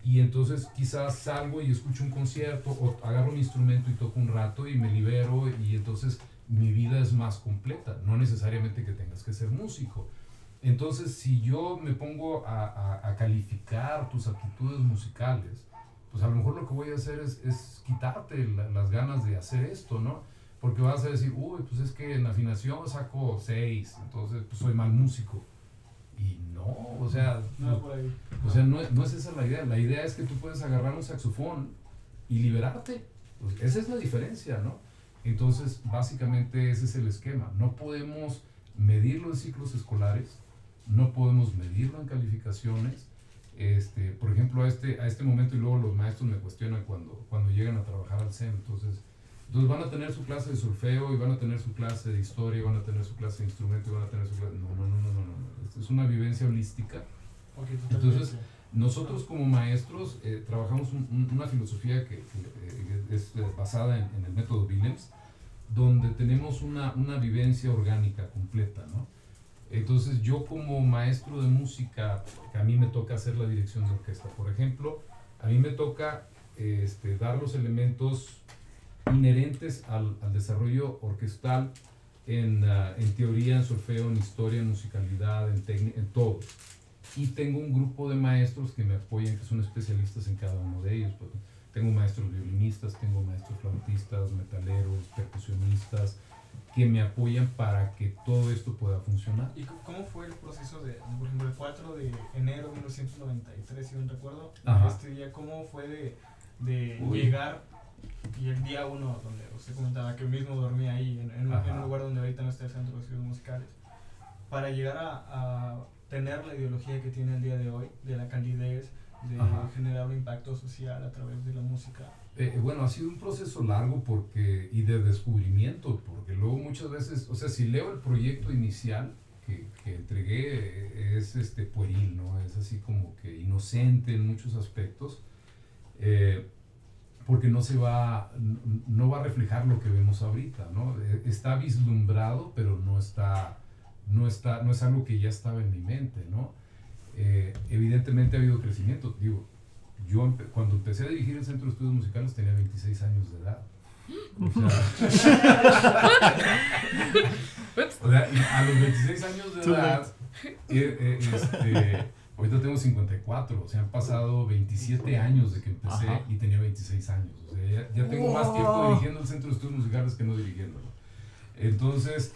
y entonces quizás salgo y escucho un concierto o agarro mi instrumento y toco un rato y me libero y entonces mi vida es más completa, no necesariamente que tengas que ser músico. Entonces, si yo me pongo a, a- a calificar tus aptitudes musicales, pues a lo mejor lo que voy a hacer es, es quitarte la- las ganas de hacer esto, ¿no? Porque vas a decir, uy, pues es que en afinación saco 6, entonces pues soy mal músico. Y no, o sea, No, por ahí. o sea, no, es- no es esa la idea. La idea es que tú puedes agarrar un saxofón y liberarte. Pues esa es la diferencia, ¿no? Entonces, básicamente ese es el esquema. No podemos medirlo en ciclos escolares, no podemos medirlo en calificaciones. Este, por ejemplo, a este, a este momento y luego los maestros me cuestionan cuando, cuando llegan a trabajar al CEM. Entonces, entonces van a tener su clase de solfeo y van a tener su clase de historia y van a tener su clase de instrumento y van a tener su clase... No, no, no, no, no. es una vivencia holística Entonces, nosotros como maestros eh, trabajamos un- un- una filosofía que, que, eh, es basada en, en el método Willems, donde tenemos una, una vivencia orgánica completa, ¿no? Entonces yo como maestro de música, que a mí me toca hacer la dirección de orquesta, por ejemplo, a mí me toca este, dar los elementos inherentes al, desarrollo orquestal en, ah, en teoría, en solfeo, en historia, en musicalidad, en técnica, en todo y tengo un grupo de maestros que me apoyan, que son especialistas en cada uno de ellos. tengo maestros violinistas, tengo maestros flautistas, metaleros, percusionistas, que me apoyan para que todo esto pueda funcionar. ¿Y cómo fue el proceso de, por ejemplo, el 4 de enero de 1993, si no recuerdo? Ajá. Este día, ¿cómo fue de, de llegar y el día 1, donde usted comentaba que mismo dormía ahí, en, en un, en un lugar donde ahorita no está el Centro de Estudios Musicales, para llegar a, a tener la ideología que tiene el día de hoy, de la candidez, de Ajá. generar un impacto social a través de la música? Eh, bueno, ha sido un proceso largo porque, y de descubrimiento, porque luego muchas veces, o sea, si leo el proyecto inicial que, que entregué, eh, es este pueril, ¿no? Es así como que inocente en muchos aspectos, eh, porque no se va, no va a reflejar lo que vemos ahorita, ¿no? Eh, Está vislumbrado, pero no está, no está, no es algo que ya estaba en mi mente, ¿no? Eh, evidentemente ha habido crecimiento, digo, yo empe- cuando empecé a dirigir el Centro de Estudios Musicales tenía 26 años de edad. O sea, o sea, y a los 26 años de edad, eh, eh, este, ahorita tengo 54, o sea, han pasado 27 años de que empecé Ajá. y tenía 26 años. O sea, ya, ya tengo más tiempo dirigiendo el Centro de Estudios Musicales que no dirigiéndolo. Entonces,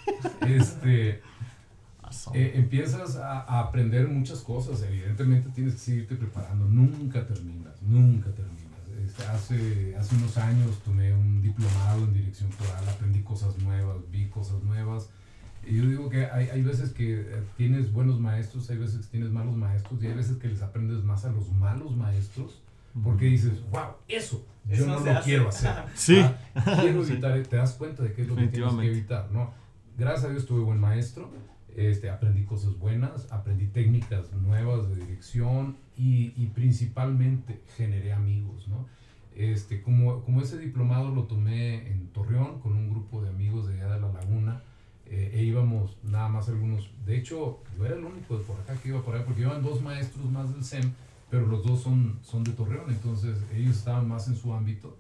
este, Eh, empiezas a, a aprender muchas cosas. Evidentemente tienes que seguirte preparando. Nunca terminas, nunca terminas. Este, hace, hace unos años tomé un diplomado en dirección coral, aprendí cosas nuevas, vi cosas nuevas. Y yo digo que hay, hay veces que eh, tienes buenos maestros, hay veces que tienes malos maestros y hay veces que les aprendes más a los malos maestros porque dices, wow, eso yo Eso no no lo hace". quiero hacer. Sí. Ah, quiero Sí. evitar, te das cuenta de qué es lo que tienes que evitar, ¿no? Gracias a Dios tuve buen maestro, este, aprendí cosas buenas, aprendí técnicas nuevas de dirección y, y principalmente generé amigos, ¿no? Este, como, como ese diplomado lo tomé en Torreón con un grupo de amigos de allá de la laguna, eh, e íbamos nada más algunos, de hecho yo era el único de por acá que iba por allá porque iban dos maestros más del SEM, pero los dos son, son de Torreón, entonces ellos estaban más en su ámbito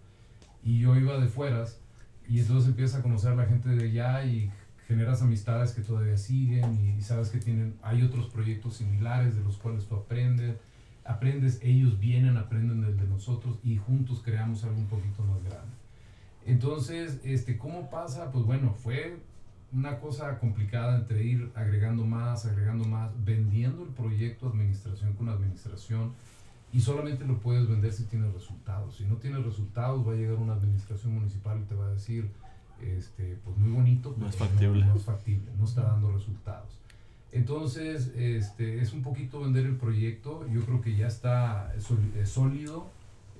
y yo iba de fueras y entonces empiezas a conocer a la gente de allá y generas amistades que todavía siguen y, sabes que tienen hay otros proyectos similares de los cuales tú aprendes aprendes ellos vienen aprenden del de nosotros y juntos creamos algo un poquito más grande entonces este cómo pasa pues bueno fue una cosa complicada entre ir agregando más agregando más vendiendo el proyecto administración con administración y solamente lo puedes vender si tienes resultados. Si no tienes resultados, va a llegar una administración municipal y te va a decir, este, pues muy bonito, No es pero factible. No, es factible, no está dando resultados. Entonces, este, es un poquito vender el proyecto. Yo creo que ya está eh, sólido.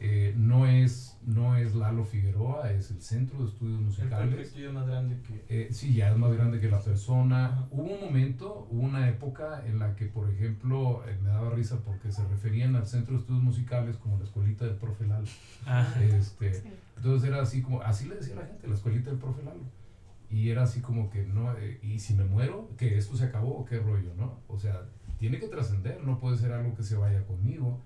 Eh, no, es, no es Lalo Figueroa, es el Centro de Estudios El Musicales. es más grande que. Eh, sí, ya es más grande que la persona. Ajá. Hubo un momento, hubo una época en la que, por ejemplo, eh, me daba risa porque se referían al Centro de Estudios Musicales como la escuelita del profe Lalo. Ah, Este, Sí. entonces era así como, así le decía la gente, la escuelita del profe Lalo. Y era así como que, no, eh, y si me muero, que esto se acabó qué rollo, ¿no? O sea, tiene que trascender, no puede ser algo que se vaya conmigo.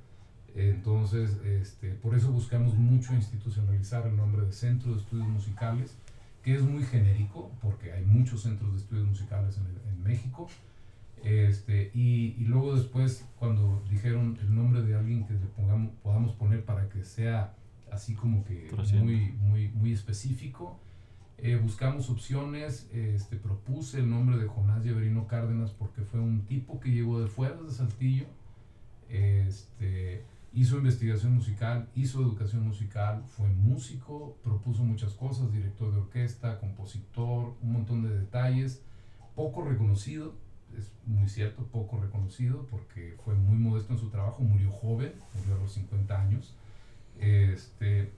Entonces, este, por eso buscamos mucho institucionalizar el nombre de Centro de Estudios Musicales, que es muy genérico, porque hay muchos centros de estudios musicales en, el- en México. Este, y, y luego después, cuando dijeron el nombre de alguien que le pongamos, podamos poner para que sea así como que muy, muy, muy específico, eh, buscamos opciones, este, propuse el nombre de Jonás Lleverino Cárdenas porque fue un tipo que llegó de fuera de Saltillo, este, hizo investigación musical, hizo educación musical, fue músico, propuso muchas cosas, director de orquesta, compositor, un montón de detalles, poco reconocido, es muy cierto, poco reconocido porque fue muy modesto en su trabajo, murió joven, murió a los 50 años, este,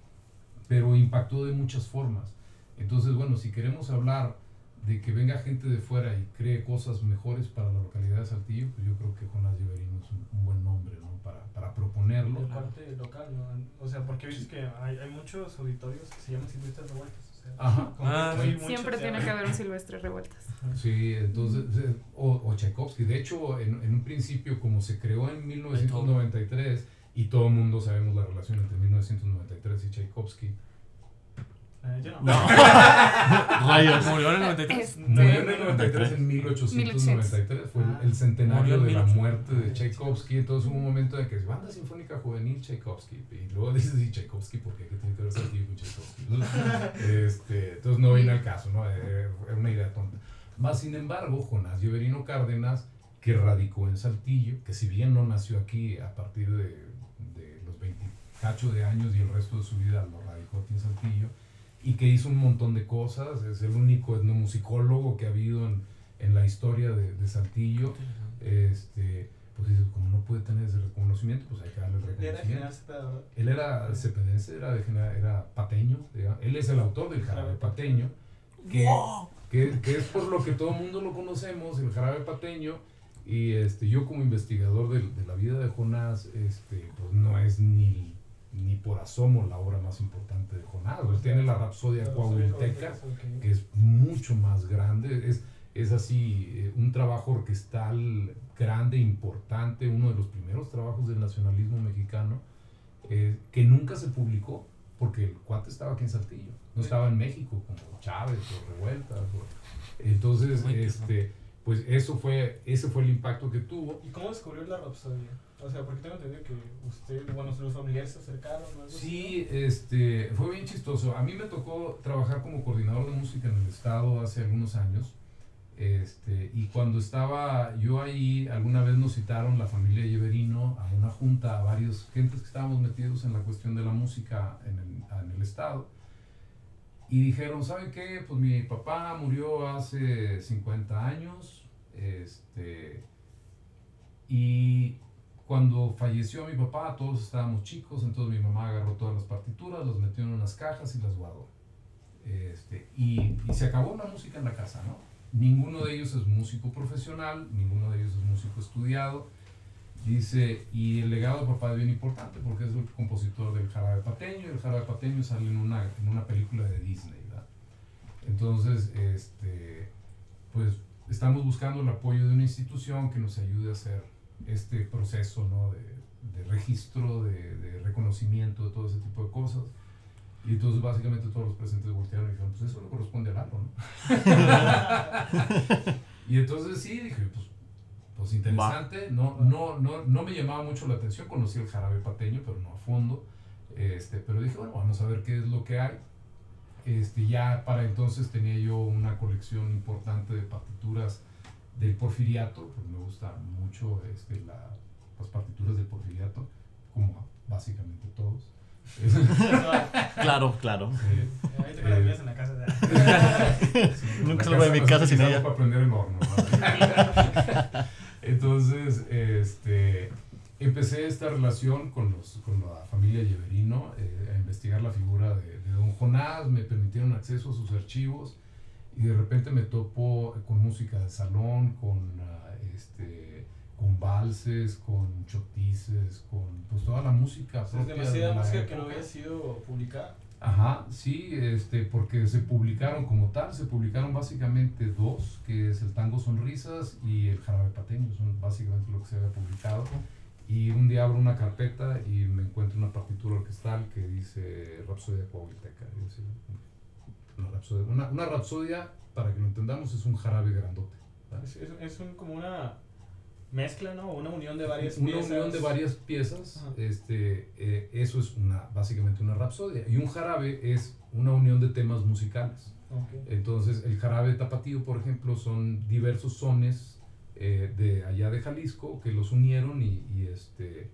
pero impactó de muchas formas. Entonces, bueno, si queremos hablar de que venga gente de fuera y cree cosas mejores para la localidad de Saltillo, pues yo creo que Jonás Lleverino es un, un buen nombre, ¿no? Para, para proponerlo. de parte local, ¿no? O sea, porque viste que hay, hay muchos auditorios que se llaman silvestres revueltos. O sea, Ajá. Ah, sí. Siempre tiene que haber un silvestre revueltas. Sí, entonces, eh, o, o Tchaikovsky. De hecho, en, en un principio, como se creó en 1993, y todo el mundo sabemos la relación entre 1993 y Tchaikovsky, Eh, yo no. No. Rayos. murió en el 93. Este, Murió en el 93, en 1893, fue el- el centenario de la 1800. muerte de Tchaikovsky. Entonces hubo un momento en que es banda sinfónica juvenil Tchaikovsky. Y luego dices, ¿y Tchaikovsky por qué? ¿Qué tiene que ver Saltillo con Tchaikovsky? este, entonces no viene al caso, ¿no? Era era una idea tonta. Más sin embargo, Jonás Lleverino Cárdenas, que radicó en Saltillo, que si bien no nació aquí a partir de, de los 28 de años y el resto de su vida lo radicó aquí en Saltillo, y que hizo un montón de cosas, es el único etnomusicólogo que ha habido en, en la historia de, de Saltillo, este, pues como no puede tener ese reconocimiento, pues hay que darle el reconocimiento. Él era cepedense, era, era pateño, digamos. él es el autor del jarabe pateño, que, que, que es por lo que todo el mundo lo conocemos, el jarabe pateño, y este, yo como investigador de, de la vida de Jonás, este, pues no es ni, ni por asomo la obra más importante de Jonás, tiene la Rapsodia Coahuilteca, que es mucho más grande, es, es así eh, un trabajo orquestal grande, importante, uno de los primeros trabajos del nacionalismo mexicano, eh, que nunca se publicó, porque el cuate estaba aquí en Saltillo, no estaba en México como Chávez o Revueltas. o- entonces, este, pues eso fue, ese fue el impacto que tuvo. ¿Y cómo descubrió la Rapsodia? O sea, porque tengo entendido que usted, bueno, sus familiares se acercaron o algo así, Sí, este, fue bien chistoso. A mí me tocó trabajar como coordinador de música en el estado hace algunos años. Este, y cuando estaba yo ahí, alguna vez nos citaron la familia Lleverino a una junta, a varios gentes que estábamos metidos en la cuestión de la música en el, en el estado. Y dijeron, ¿sabe qué? Pues mi papá murió hace 50 años. Este, y cuando falleció mi papá, todos estábamos chicos, entonces mi mamá agarró todas las partituras, las metió en unas cajas y las guardó. Este, y, y se acabó la música en la casa, ¿no? Ninguno de ellos es músico profesional, ninguno de ellos es músico estudiado. Dice, y el legado de papá es bien importante porque es el compositor del jarabe pateño, y el jarabe pateño sale en una, en una película de Disney, ¿verdad? Entonces, este, pues estamos buscando el apoyo de una institución que nos ayude a hacer este proceso ¿no? de, de registro, de, de reconocimiento de todo ese tipo de cosas. Y entonces básicamente todos los presentes voltearon y dijeron, pues eso le corresponde al Lalo, ¿no? y entonces sí, dije, pues, pues interesante, no, no, no, no me llamaba mucho la atención, conocí el jarabe pateño, pero no a fondo, este, pero dije, bueno, vamos a ver qué es lo que hay. Este, ya para entonces tenía yo una colección importante de partituras del porfiriato, pues me gusta mucho este, la, las partituras del porfiriato, como básicamente todos. Claro, claro. Eh, Ahí tengo las mías en la casa. de- Nunca la salgo de mi casa sin ella. para prender el horno. ¿no? Entonces, este, empecé esta relación con, los, con la familia Lleverino, eh, a investigar la figura de, de don Jonás, me permitieron acceso a sus archivos y de repente me topo con música de salón, con, ah, este, con valses, con chotices, con pues toda la música O sea, es de demasiada música que no había sido publicada. Ajá, sí, este, porque se publicaron como tal, se publicaron básicamente dos, que es el Tango Sonrisas y el Jarabe Pateño, son básicamente lo que se había publicado. Y un día abro una carpeta y me encuentro una partitura orquestal que dice Rapsodia Coahuilteca. Una, rapsodia, una, una rapsodia, para que lo entendamos, es un jarabe grandote. Es, es, es un- como una mezcla, ¿no? Una unión de varias una piezas. unión de varias piezas, Ajá. este, eh, eso es una, básicamente una rapsodia. Y un jarabe es una unión de temas musicales. Entonces, el jarabe tapatío, por ejemplo, son diversos sones eh, de allá de Jalisco que los unieron y, y, este,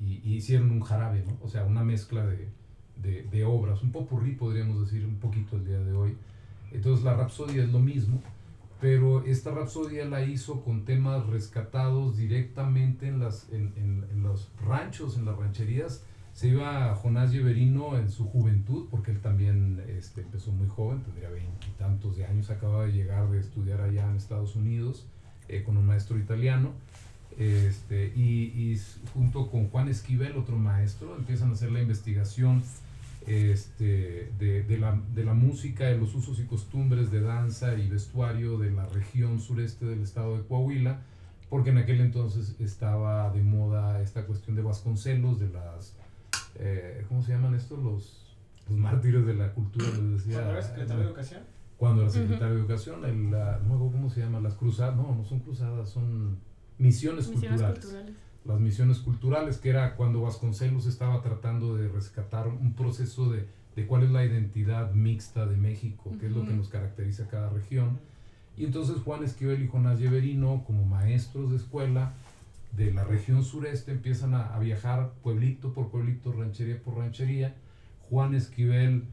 y, y hicieron un jarabe, ¿no? O sea, una mezcla de, de, obras, un popurrí, podríamos decir, un poquito el día de hoy. Entonces, la rapsodia es lo mismo, pero esta rapsodia la hizo con temas rescatados directamente en, las, en, en, los ranchos, en las rancherías. Se iba Jonás Lleverino en su juventud, porque él también este, empezó muy joven, tendría veintitantos de años, acaba de llegar de estudiar allá en Estados Unidos eh, con un maestro italiano. Este, y, junto con Juan Esquivel, otro maestro, empiezan a hacer la investigación este, de, de la, de la música, de los usos y costumbres de danza y vestuario de la región sureste del estado de Coahuila, porque en aquel entonces estaba de moda esta cuestión de Vasconcelos, de las, eh, ¿cómo se llaman estos? Los, los mártires de la cultura, les decía. Cuando era secretario de Educación. Cuando era secretario de Educación, el, la- no cómo se llama, las cruzadas, no, no son cruzadas, son misiones, Misiones culturales culturales. Las misiones culturales, que era cuando Vasconcelos estaba tratando de rescatar un proceso de, de cuál es la identidad mixta de México, qué es lo que nos caracteriza a cada región. Y entonces Juan Esquivel y Jonás Lleverino, como maestros de escuela de la región sureste, empiezan a, a viajar pueblito por pueblito, ranchería por ranchería. Juan Esquivel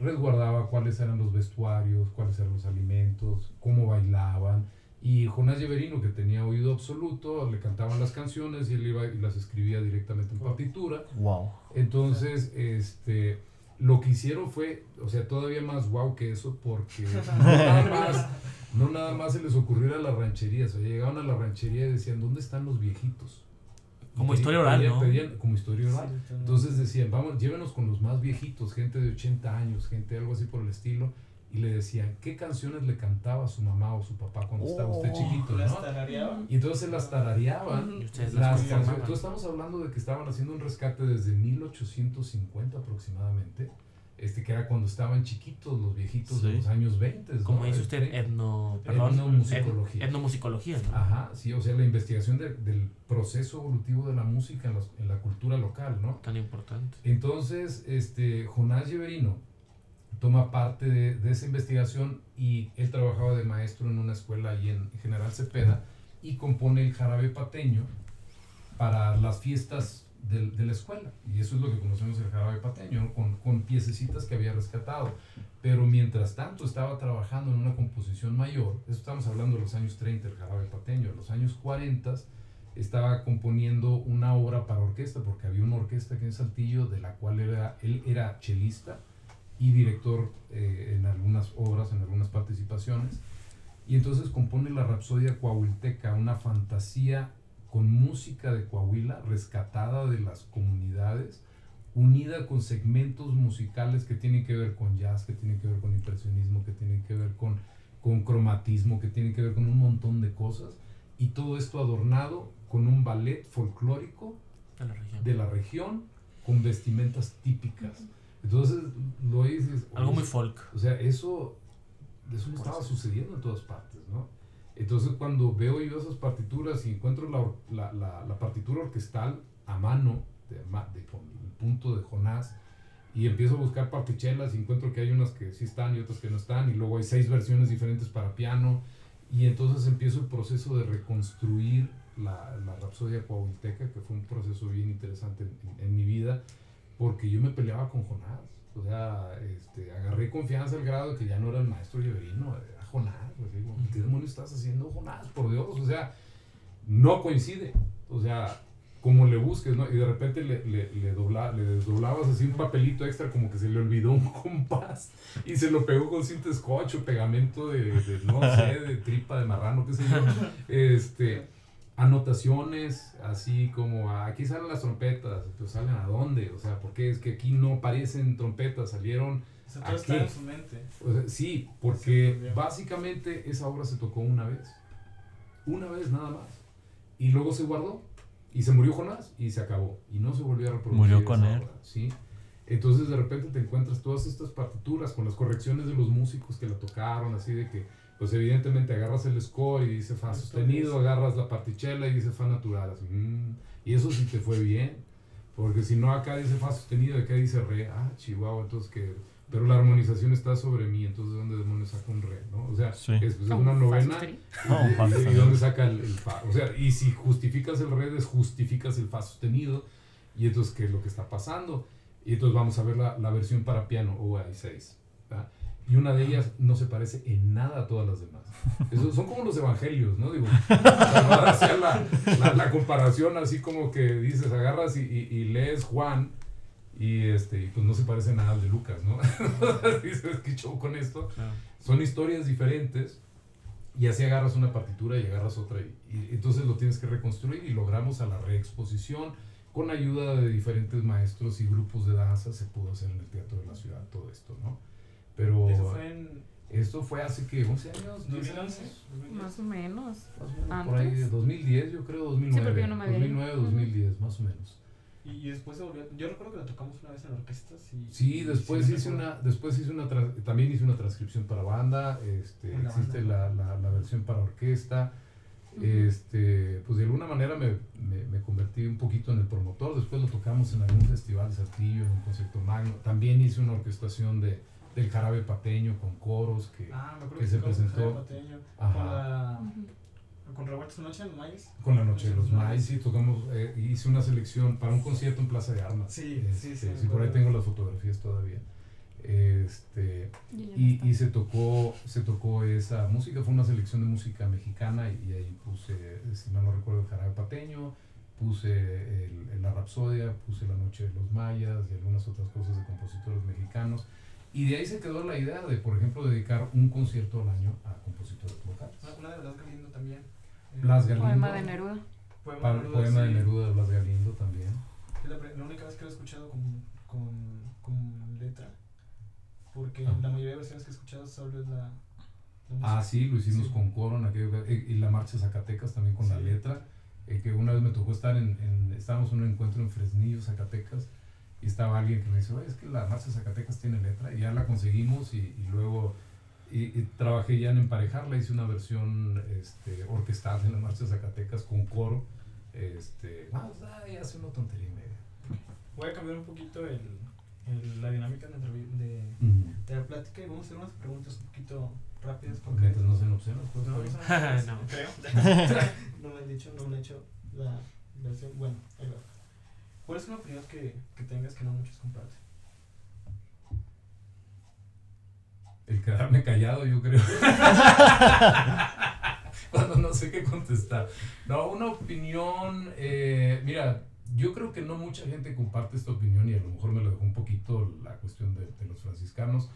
resguardaba cuáles eran los vestuarios, cuáles eran los alimentos, cómo bailaban. Y Jonás Lleverino, que tenía oído absoluto, le cantaban las canciones y él iba y las escribía directamente en partitura. Wow. Entonces, este, lo que hicieron fue, o sea, todavía más guau que eso, porque no nada más, no nada más se les ocurrió a las rancherías, o sea, llegaban a la ranchería y decían, ¿dónde están los viejitos? Como pedían- historia oral, pedían- ¿no? pedían- como historia oral. Sí, Entonces decían, vamos, llévenos con los más viejitos, gente de 80 años, gente algo así por el estilo, y le decían, ¿qué canciones le cantaba a su mamá o su papá cuando estaba usted Oh. chiquito, las no? tarareaban. Y entonces se las tarareaban. Y ustedes Las las canciones- entonces estamos hablando de que estaban haciendo un rescate desde 1850 aproximadamente, este que era cuando estaban chiquitos los viejitos de los años 20. ¿no? Como dice usted, Este, etno... Perdón, Etnomusicología. et- etnomusicología, ¿no? Ajá, sí, o sea, la investigación de- del proceso evolutivo de la música en la cultura local, ¿no? Tan importante. Entonces, este, Jonás Lleverino toma parte de, de esa investigación y él trabajaba de maestro en una escuela ahí en General Cepeda y compone el jarabe pateño para las fiestas del- de, la escuela. Y eso es lo que conocemos el jarabe pateño, ¿no? con, con piececitas que había rescatado. Pero mientras tanto estaba trabajando en una composición mayor, eso estamos hablando de los años 30, el jarabe pateño, de los años 40 estaba componiendo una obra para orquesta, porque había una orquesta aquí en Saltillo, de la cual era, él era chelista y director eh, en algunas obras, en algunas participaciones. Y entonces compone la Rapsodia Coahuilteca, una fantasía con música de Coahuila, rescatada de las comunidades, unida con segmentos musicales que tienen que ver con jazz, que tienen que ver con impresionismo, que tienen que ver con, con cromatismo, que tienen que ver con un montón de cosas, y todo esto adornado con un ballet folclórico De la región. de la región con vestimentas típicas. Entonces lo dices, Algo muy folk. o sea, eso, eso no estaba sucediendo en todas partes, ¿no? Entonces cuando veo yo esas partituras y encuentro la, la, la, la partitura orquestal a mano, de, de- con el punto de Jonás, y empiezo a buscar partichelas y encuentro que hay unas que sí están y otras que no están, y luego hay seis versiones diferentes para piano, y entonces empiezo el proceso de reconstruir la, la Rapsodia Coahuilteca, que fue un proceso bien interesante en, en- en mi vida, porque yo me peleaba con Jonás. O sea, este, agarré confianza al grado de que ya no era el maestro Lleverino, era Jonás. Pues, digo, ¿Qué demonios estás haciendo, Jonás? Por Dios, o sea, no coincide. O sea, como le busques, ¿no? Y de repente le, le, le, dobla- le desdoblabas así un papelito extra, como que se le olvidó un compás y se lo pegó con cinta scotch o pegamento de, de, no sé, de tripa de marrano, qué sé yo. Este, anotaciones, así como aquí salen las trompetas, pues salen a dónde, o sea, porque es que aquí no parecen trompetas, salieron O sea, todo Aquí. está en su mente. o sea, sí, Se porque básicamente esa obra se tocó una vez. Una vez nada más. Y luego se guardó. Y se murió Jonás y se acabó. Y no se volvió a reproducir. Murió con esa él. obra, ¿sí? Entonces de repente te encuentras todas estas partituras con las correcciones de los músicos que la tocaron, así de que, pues evidentemente agarras el score y dice fa sostenido, es- agarras la partichela y dice fa natural. así, mm, y eso sí te fue bien. Porque si no acá dice fa sostenido y acá dice re, ah, chihuahua, entonces que... Pero la armonización está sobre mí, entonces ¿de dónde demonios saca un re? ¿no? O sea, Sí. es, pues, es Oh, una novena. ¿Y sostenido. dónde saca el, el fa? O sea, y si justificas el re, justificas el fa sostenido. Y entonces, ¿qué es lo que está pasando? Y entonces vamos a ver la, la versión para piano, o hay seis. ¿verdad? Y una de ellas no se parece en nada a todas las demás. Eso, son como los evangelios, ¿no? Digo, para hacer la, la, la comparación así como que dices, agarras y, y- y lees Juan y este pues no se parece nada al de Lucas, ¿no? dices, ¿qué show con esto? son historias diferentes y así agarras una partitura y agarras otra y, y entonces lo tienes que reconstruir y logramos a la reexposición con ayuda de diferentes maestros y grupos de danza se pudo hacer en el Teatro de la Ciudad todo esto, ¿no? Pero Eso fue en esto fue hace que 11 años, 10 años, 2011. Más o menos. más o menos, por ahí, ¿Antes? 2010 yo creo, 2009, porque yo no me había ido. 2009, 2010 más o menos. Y, y después se volvió. Yo recuerdo que la tocamos una vez en orquestas. Y, Sí, y después sí hice una, después hice una, también hice una transcripción para banda, este, existe banda. la, la, la versión para orquesta, este, pues de alguna manera me, me, me convertí un poquito en el promotor, después lo tocamos en algún festival de Saltillo, en un concierto magno, también hice una orquestación de, del jarabe pateño con coros que, Ah, me acuerdo que se presentó. Pateño. Con, la, con Revueltas Noche en Maíz. con la noche de los Maíz. sí, tocamos, eh, hice una selección para un concierto en Plaza de Armas, Sí, sí, sí, Este, me por ahí tengo las fotografías todavía. Este, Y y se tocó se tocó esa música, fue una selección de música mexicana y, y ahí puse, si mal no recuerdo, el jarabe pateño, puse el, el la rapsodia, puse la noche de los mayas y algunas otras cosas de compositores mexicanos. Y de ahí se quedó la idea de, por ejemplo, dedicar un concierto al año a compositores locales. Una, una de Blas Galindo también. Eh, Blas Galindo. Poema de Neruda. Poema Pa- de Neruda, poema de. Neruda de Blas Galindo también. Es la, la única vez que lo he escuchado con, con, con letra. Porque Ah. la mayoría de versiones que he escuchado solo es la. la Ah, sí, lo hicimos Sí. con coro en aquella oca- eh, y la marcha Zacatecas también con la Sí. letra. eh, que una vez me tocó estar en, en- estábamos en un encuentro en Fresnillo, Zacatecas, y estaba alguien que me dice, oye, es que la marcha Zacatecas tiene letra, y ya la conseguimos, y, y luego y, y trabajé ya en emparejarla, hice una versión este, orquestal de la marcha Zacatecas con coro. Este, vamos, ay, hace una tontería y media. Voy a cambiar un poquito el, el- la dinámica de, de, Ujú. de la plática y vamos a hacer unas preguntas un poquito rápidas. Mientras concretas. no sean opciones, pues, No, no, No. creo. no me han dicho, no me han hecho la versión. Bueno, ahí va. ¿Cuál es una opinión que, que tengas que no muchos comparten? El quedarme callado, yo creo. Cuando no sé qué contestar. No, una opinión. eh, mira, yo creo que no mucha gente comparte esta opinión y a lo mejor me lo dejó un poquito la cuestión de, de los franciscanos.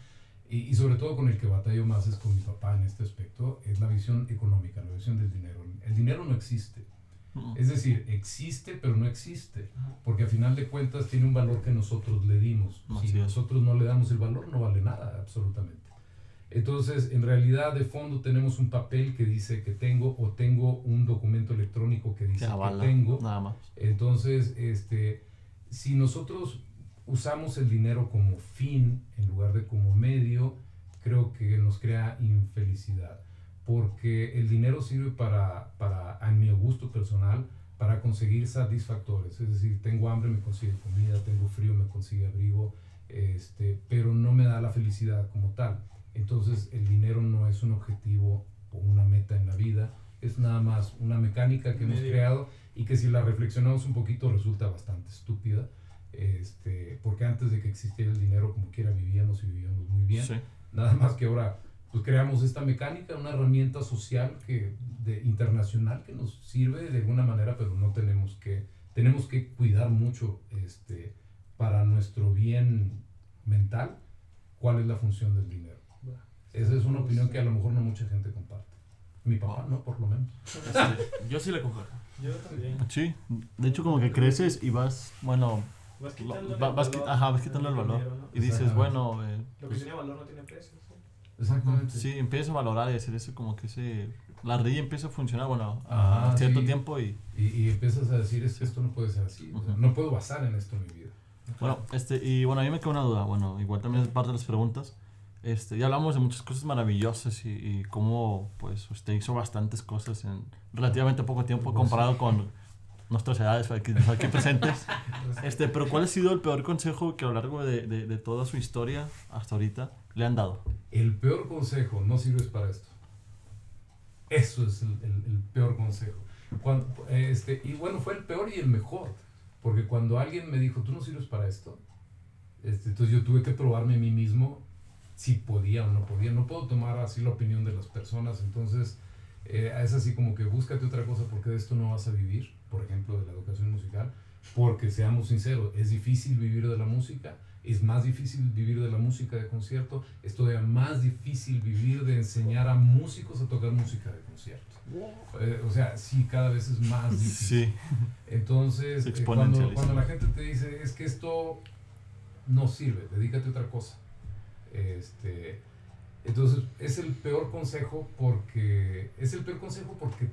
Y, y sobre todo con el que batallo más es con mi papá en este aspecto, es la visión económica, la visión del dinero. El dinero no existe. Es decir, existe, pero no existe. Porque a final de cuentas tiene un valor que nosotros le dimos. Si nosotros no le damos el valor, no vale nada, absolutamente. Entonces, en realidad, de fondo tenemos un papel que dice que tengo o tengo un documento electrónico que dice Que tengo. nada más. Entonces, este, si nosotros usamos el dinero como fin en lugar de como medio, creo que nos crea infelicidad. Porque el dinero sirve para, para, a mi gusto personal, para conseguir satisfactores. Es decir, tengo hambre, me consigue comida, tengo frío, me consigue abrigo, este, pero no me da la felicidad como tal. Entonces, el dinero no es un objetivo o una meta en la vida, es nada más una mecánica que hemos Medio. creado y que si la reflexionamos un poquito resulta bastante estúpida, este, porque antes de que existiera el dinero como quiera vivíamos y vivíamos muy bien, Sí. nada más que ahora pues creamos esta mecánica, una herramienta social que, de, internacional que nos sirve de alguna manera, pero no tenemos que tenemos que cuidar mucho este, para nuestro bien mental cuál es la función del dinero. Esa es una opinión que a lo mejor no mucha gente comparte. Mi papá no, por lo menos. Yo sí le comparto. Yo también. Sí, de hecho como que creces y vas, bueno, Vas quitando va- vas, qui- ajá, vas quitándole el valor. Y dices, bueno, eh, Lo que pues, tiene valor no tiene precio. ¿sí? Exactamente. sí, empiezas a valorar y hacer eso como que ese... La ardilla empieza a funcionar, bueno, a cierto sí. tiempo y... Y, y empiezas a decir, es que esto no puede ser así. sea, Ujú. no puedo basar en esto mi vida. Bueno, este, y bueno, a mí me queda una duda, bueno, igual también es parte de las preguntas. Este, ya hablamos de muchas cosas maravillosas y, y cómo, pues, usted hizo bastantes cosas en relativamente poco tiempo Pues comparado con nuestras edades aquí, aquí presentes. Este, pero ¿cuál ha sido el peor consejo que a lo largo de, de, de toda su historia hasta ahorita le han dado? El peor consejo, no sirves para esto. Eso es el, el- el peor consejo. Cuando, este, y bueno, fue el peor y el mejor. Porque cuando alguien me dijo, tú no sirves para esto, este, entonces yo tuve que probarme a mí mismo si podía o no podía. No puedo tomar así la opinión de las personas. Entonces, eh, es así como que búscate otra cosa porque de esto no vas a vivir. Por ejemplo, de la educación musical. Porque seamos sinceros, es difícil vivir de la música. Es más difícil vivir de la música de concierto. Es todavía más difícil vivir de enseñar a músicos a tocar música de concierto. Eh, o sea, sí, cada vez es más difícil. Sí, Entonces, eh, cuando, cuando la gente te dice, es que esto no sirve, dedícate a otra cosa. Este, entonces, es el peor consejo porque, es el peor consejo porque,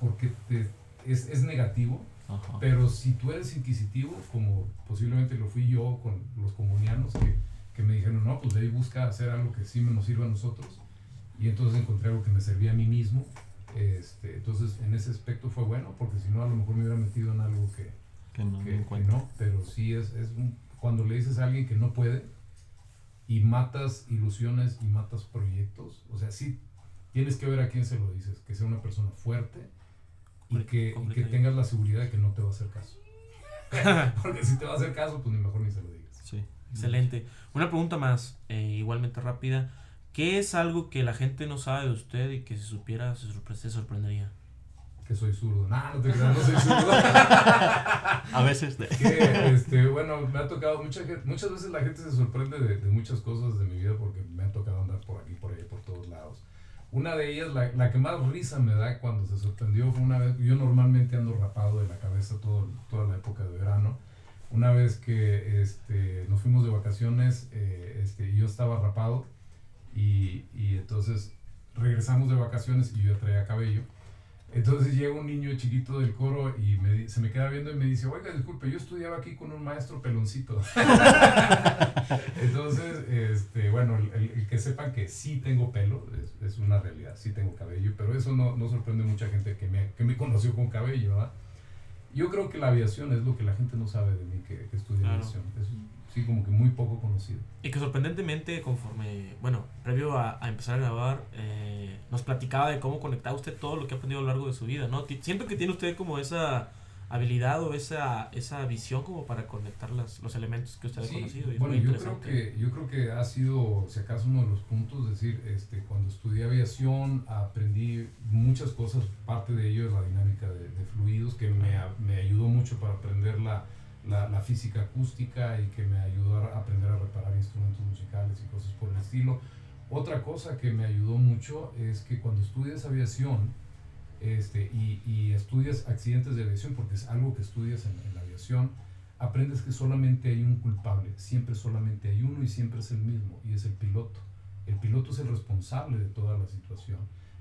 porque te- es, es negativo, ajá. pero si tú eres inquisitivo, como posiblemente lo fui yo con los comunianos, que, que me dijeron, no, pues de ahí busca hacer algo que sí nos sirva a nosotros, y entonces encontré algo que me servía a mí mismo, este, entonces en ese aspecto fue bueno, porque si no a lo mejor me hubiera metido en algo que, que no, que- no que encuentro. no, pero sí es, es un- cuando le dices a alguien que no puede y matas ilusiones y matas proyectos, o sea, sí tienes que ver a quién se lo dices, que sea una persona fuerte y que, y que tengas la seguridad de que no te va a hacer caso. Porque si te va a hacer caso, pues ni mejor ni se lo digas. Sí. Excelente. Una pregunta más, eh, igualmente rápida. ¿Qué es algo que la gente no sabe de usted y que si supiera se, sorpre- se sorprendería? Que soy zurdo. No, no te creas, no soy zurdo. A veces, de- que, este, bueno, me ha tocado, mucha gente, muchas veces la gente se sorprende de, de muchas cosas de mi vida porque me ha tocado andar por aquí, por allá. Una de ellas, la, la que más risa me da cuando se sorprendió fue una vez, yo normalmente ando rapado de la cabeza todo, toda la época de verano. Una vez que este, nos fuimos de vacaciones, eh, este, yo estaba rapado y, y entonces regresamos de vacaciones y yo traía cabello. Entonces llega un niño chiquito del coro y me se me queda viendo y me dice, oiga, disculpe, yo estudiaba aquí con un maestro peloncito. Entonces, este, bueno, el, el- el que sepan que sí tengo pelo, es, es una realidad, sí tengo cabello, pero eso no, no sorprende a mucha gente que me, que me conoció con cabello, ¿verdad? Yo creo que la aviación es lo que la gente no sabe de mí, que, que estudié Claro. aviación. Es sí como que muy poco conocido. Y que sorprendentemente, conforme, bueno, previo a, a empezar a grabar, eh, nos platicaba de cómo conectaba usted todo lo que ha aprendido a lo largo de su vida, ¿no? Ti- Siento que tiene usted como esa habilidad o esa, esa visión como para conectar las, los elementos que usted ha Sí, conocido. y bueno, yo creo, que, yo creo que ha sido, si acaso, uno de los puntos, es decir, este, cuando estudié aviación aprendí muchas cosas, parte de ello es la dinámica de, de fluidos, que me, me ayudó mucho para aprender la, la, la física acústica y que me ayudó a aprender a reparar instrumentos musicales y cosas por el estilo. Otra cosa que me ayudó mucho es que cuando estudias aviación, este, y, y estudias accidentes de aviación, porque es algo que estudias en, en la aviación, aprendes que solamente hay un culpable, siempre solamente hay uno y siempre es el mismo, y es el piloto. El piloto es el responsable de toda la situación.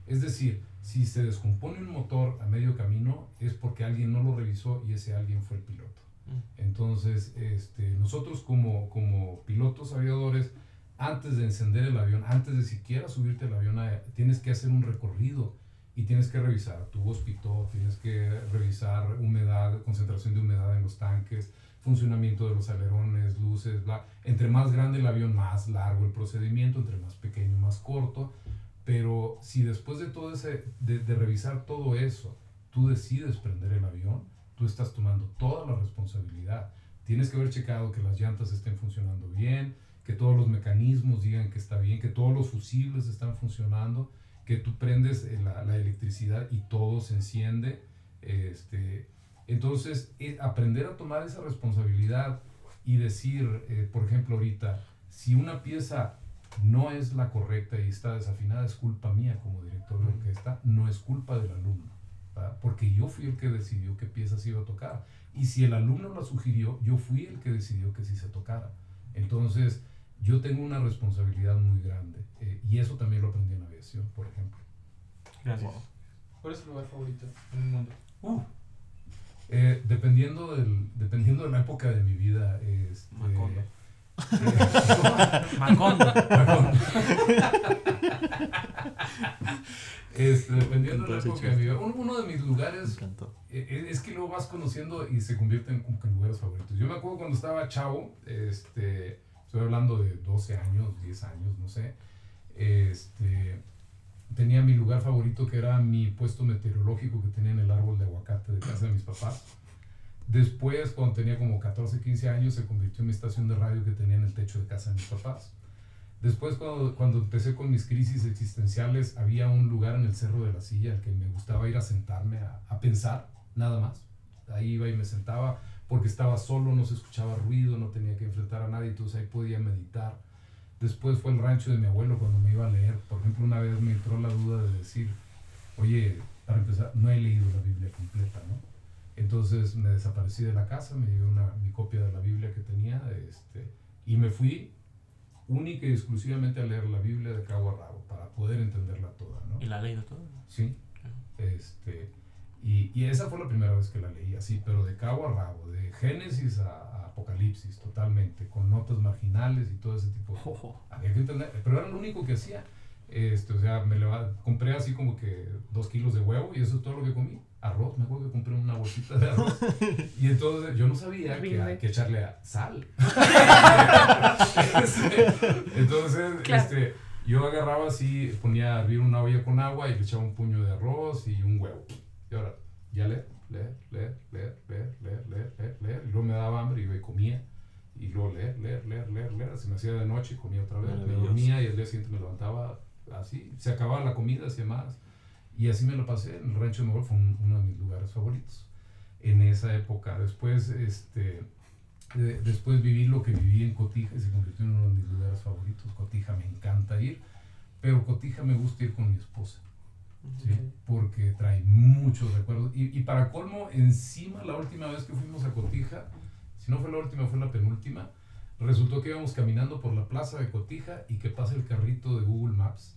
Es decir, si se descompone un motor a medio camino, es porque alguien no lo revisó y ese alguien fue el piloto. Mm. Entonces, este, nosotros como, como pilotos aviadores, antes de encender el avión, antes de siquiera subirte al avión, a- tienes que hacer un recorrido y tienes que revisar tubos pitot, tienes que revisar humedad, concentración de humedad en los tanques, funcionamiento de los alerones, luces, bla. Entre más grande el avión, más largo el procedimiento, entre más pequeño, más corto. Pero si después de todo ese, de, de revisar todo eso, tú decides prender el avión, tú estás tomando toda la responsabilidad. Tienes que haber checado que las llantas estén funcionando bien, que todos los mecanismos digan que está bien, que todos los fusibles están funcionando, que tú prendes eh, la, la electricidad y todo se enciende. Este, Entonces, eh, aprender a tomar esa responsabilidad y decir, eh, por ejemplo, ahorita, si una pieza no es la correcta y está desafinada, es culpa mía como director de orquesta, no es culpa del alumno, ¿verdad? porque yo fui el que decidió qué piezas iba a tocar. Y si el alumno la sugirió, yo fui el que decidió que sí se tocara. Entonces, yo tengo una responsabilidad muy grande. eh, y eso también lo aprendí en aviación, por ejemplo. Gracias. ¿Cuál es tu lugar favorito en el mundo? Eh, dependiendo, del, dependiendo de la época de mi vida, este, Macondo. eh, Macondo. Macondo. Este, dependiendo de la época de mi vida. Uno, uno de mis Me lugares encantó. eh, es que luego vas conociendo y se convierten como que en lugares favoritos. Yo me acuerdo cuando estaba chavo, este, estoy hablando de 12 años, 10 años, no sé, este, tenía mi lugar favorito que era mi puesto meteorológico que tenía en el árbol de aguacate de casa de mis papás. Después, cuando tenía como 14, 15 años, se convirtió en mi estación de radio que tenía en el techo de casa de mis papás. Después, cuando, cuando empecé con mis crisis existenciales, había un lugar en el Cerro de la Silla al que me gustaba ir a sentarme a, a pensar, nada más. Ahí iba y me sentaba porque estaba solo, no se escuchaba ruido, no tenía que enfrentar a nadie, entonces ahí podía meditar. Después fue el rancho de mi abuelo cuando me iba a leer. Por ejemplo, una vez me entró la duda de decir, oye, para empezar, no he leído la Biblia completa, ¿no? Entonces me desaparecí de la casa, me llevé una, mi copia de la Biblia que tenía este, y me fui única y exclusivamente a leer la Biblia de cabo a rabo para poder entenderla toda, ¿no? ¿Y la ha leído todo? Sí. Este, y, y esa fue la primera vez que la leí así, pero de cabo a rabo, de Génesis a, a Apocalipsis, totalmente, con notas marginales y todo ese tipo de cosas. Había que entender, pero era lo único que hacía. Este, o sea, me compré así como que dos kilos de huevo y eso es todo lo que comí. Arroz, me acuerdo que compré una bolsita de arroz. Y entonces yo no sabía que que echarle a- sal. entonces, Claro. este, yo agarraba así, ponía a hervir una olla con agua y le echaba un puño de arroz y un huevo. Y ahora, ya leer, leer, leer, leer, leer, leer, leer, leer, leer. Y luego me daba hambre y iba y comía. Y luego leer, leer, leer, leer, leer. Se me hacía de noche y comía otra vez. Me dormía y al día siguiente me levantaba así. Se acababa la comida, hacía más. Y así me lo pasé. En el rancho de Mejor fue un- uno de mis lugares favoritos. En esa época. Después, este, de- después viví lo que viví en Cotija y se convirtió en uno de mis lugares favoritos. Cotija me encanta ir. Pero Cotija me gusta ir con mi esposa. ¿Sí? Porque trae muchos recuerdos. Y, y para colmo, encima la última vez que fuimos a Cotija, si no fue la última, fue la penúltima, resultó que íbamos caminando por la plaza de Cotija y que pasa el carrito de Google Maps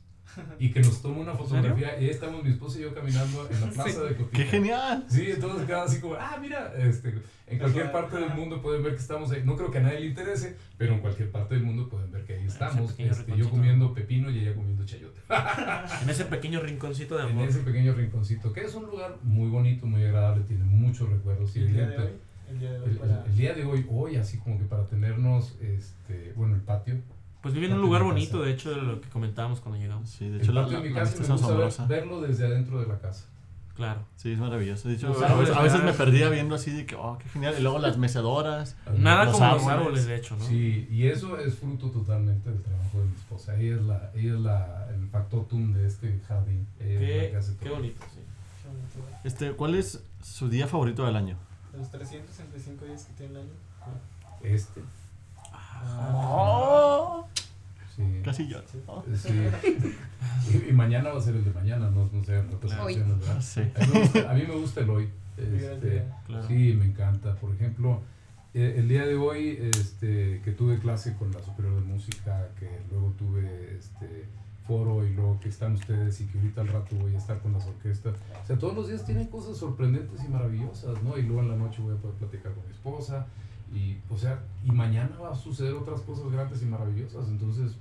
y que nos toma una fotografía y ahí estamos mi esposa y yo caminando en la plaza de Cotija. ¡Qué genial! Sí, entonces queda así como, ah, mira, este, en cualquier parte del mundo pueden ver que estamos ahí. No creo que a nadie le interese, pero en cualquier parte del mundo pueden ver que ahí estamos. Este, yo comiendo pepino y ella comiendo chayote. En ese pequeño rinconcito de En amor. ese pequeño rinconcito, que es un lugar muy bonito, muy agradable, tiene muchos recuerdos. ¿Y el día de hoy? El día de hoy El, el- para... el día de hoy, hoy, así como que para tenernos, este, bueno, el patio. Pues vive en un lugar bonito, casa. de hecho, de lo que comentábamos cuando llegamos. Sí, de El hecho la, patio la, de mi la casa vista me gusta ver- verlo desde adentro de la casa. Claro. Sí, es maravilloso. De hecho, Los a veces, a veces me perdía viendo así de que, oh, qué genial. Y luego las mecedoras. Nada Los como los árboles. de hecho, ¿no? Sí, y eso es fruto totalmente del trabajo de mi esposa. Ella es, la, ella es la, el factotum de este jardín. Ella es Qué, qué bonito, sí. Qué bonito. Este, ¿Cuál es su día favorito del año? Los 365 días que tiene el año. Este. Oh, Sí. casi yo. Sí. Y, y mañana va a ser el de mañana, no, no sé, representaciones, ¿verdad? Sí. A mí me gusta, a mí me gusta el hoy. Este, Claro. sí, me encanta. Por ejemplo, eh, el día de hoy este, que tuve clase con la Superior de Música, que luego tuve este, foro y luego que están ustedes y que ahorita al rato voy a estar con las orquestas. O sea, todos los días tienen cosas sorprendentes y maravillosas, ¿no? Y luego en la noche voy a poder platicar con mi esposa. Y, o sea, y mañana va a suceder otras cosas grandes y maravillosas. Entonces,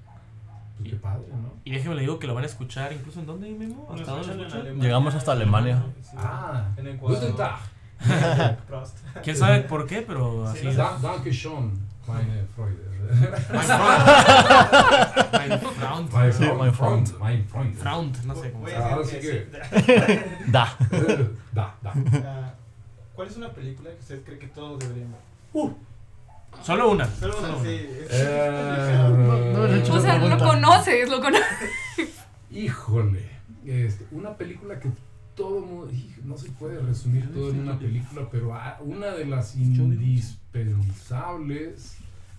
pues qué padre, ¿no? Y déjeme le digo que lo van a escuchar incluso en dónde mismo. ¿Hasta dónde lo escuchan? Llegamos hasta Alemania. sí. Ah, En Ecuador. Guten Tag. Prost. ¿Quién sabe por qué? Pero Sí, así no es. Danke schön, meine Freude. Mein Freund. Mein Sí, Freund, mein Freund. Freund, mein Freund. Freund, no sé cómo se llama. Sí. Da. Da, da. Ah, ¿Cuál es una película que usted cree que todos deberían ver? Solo una. Solo una, sí. Eh, no hecho O sea, lo conoces, lo conoces. Híjole, este, una película que todo mundo, no se puede resumir todo en una película, pero ah, una de las indispensables,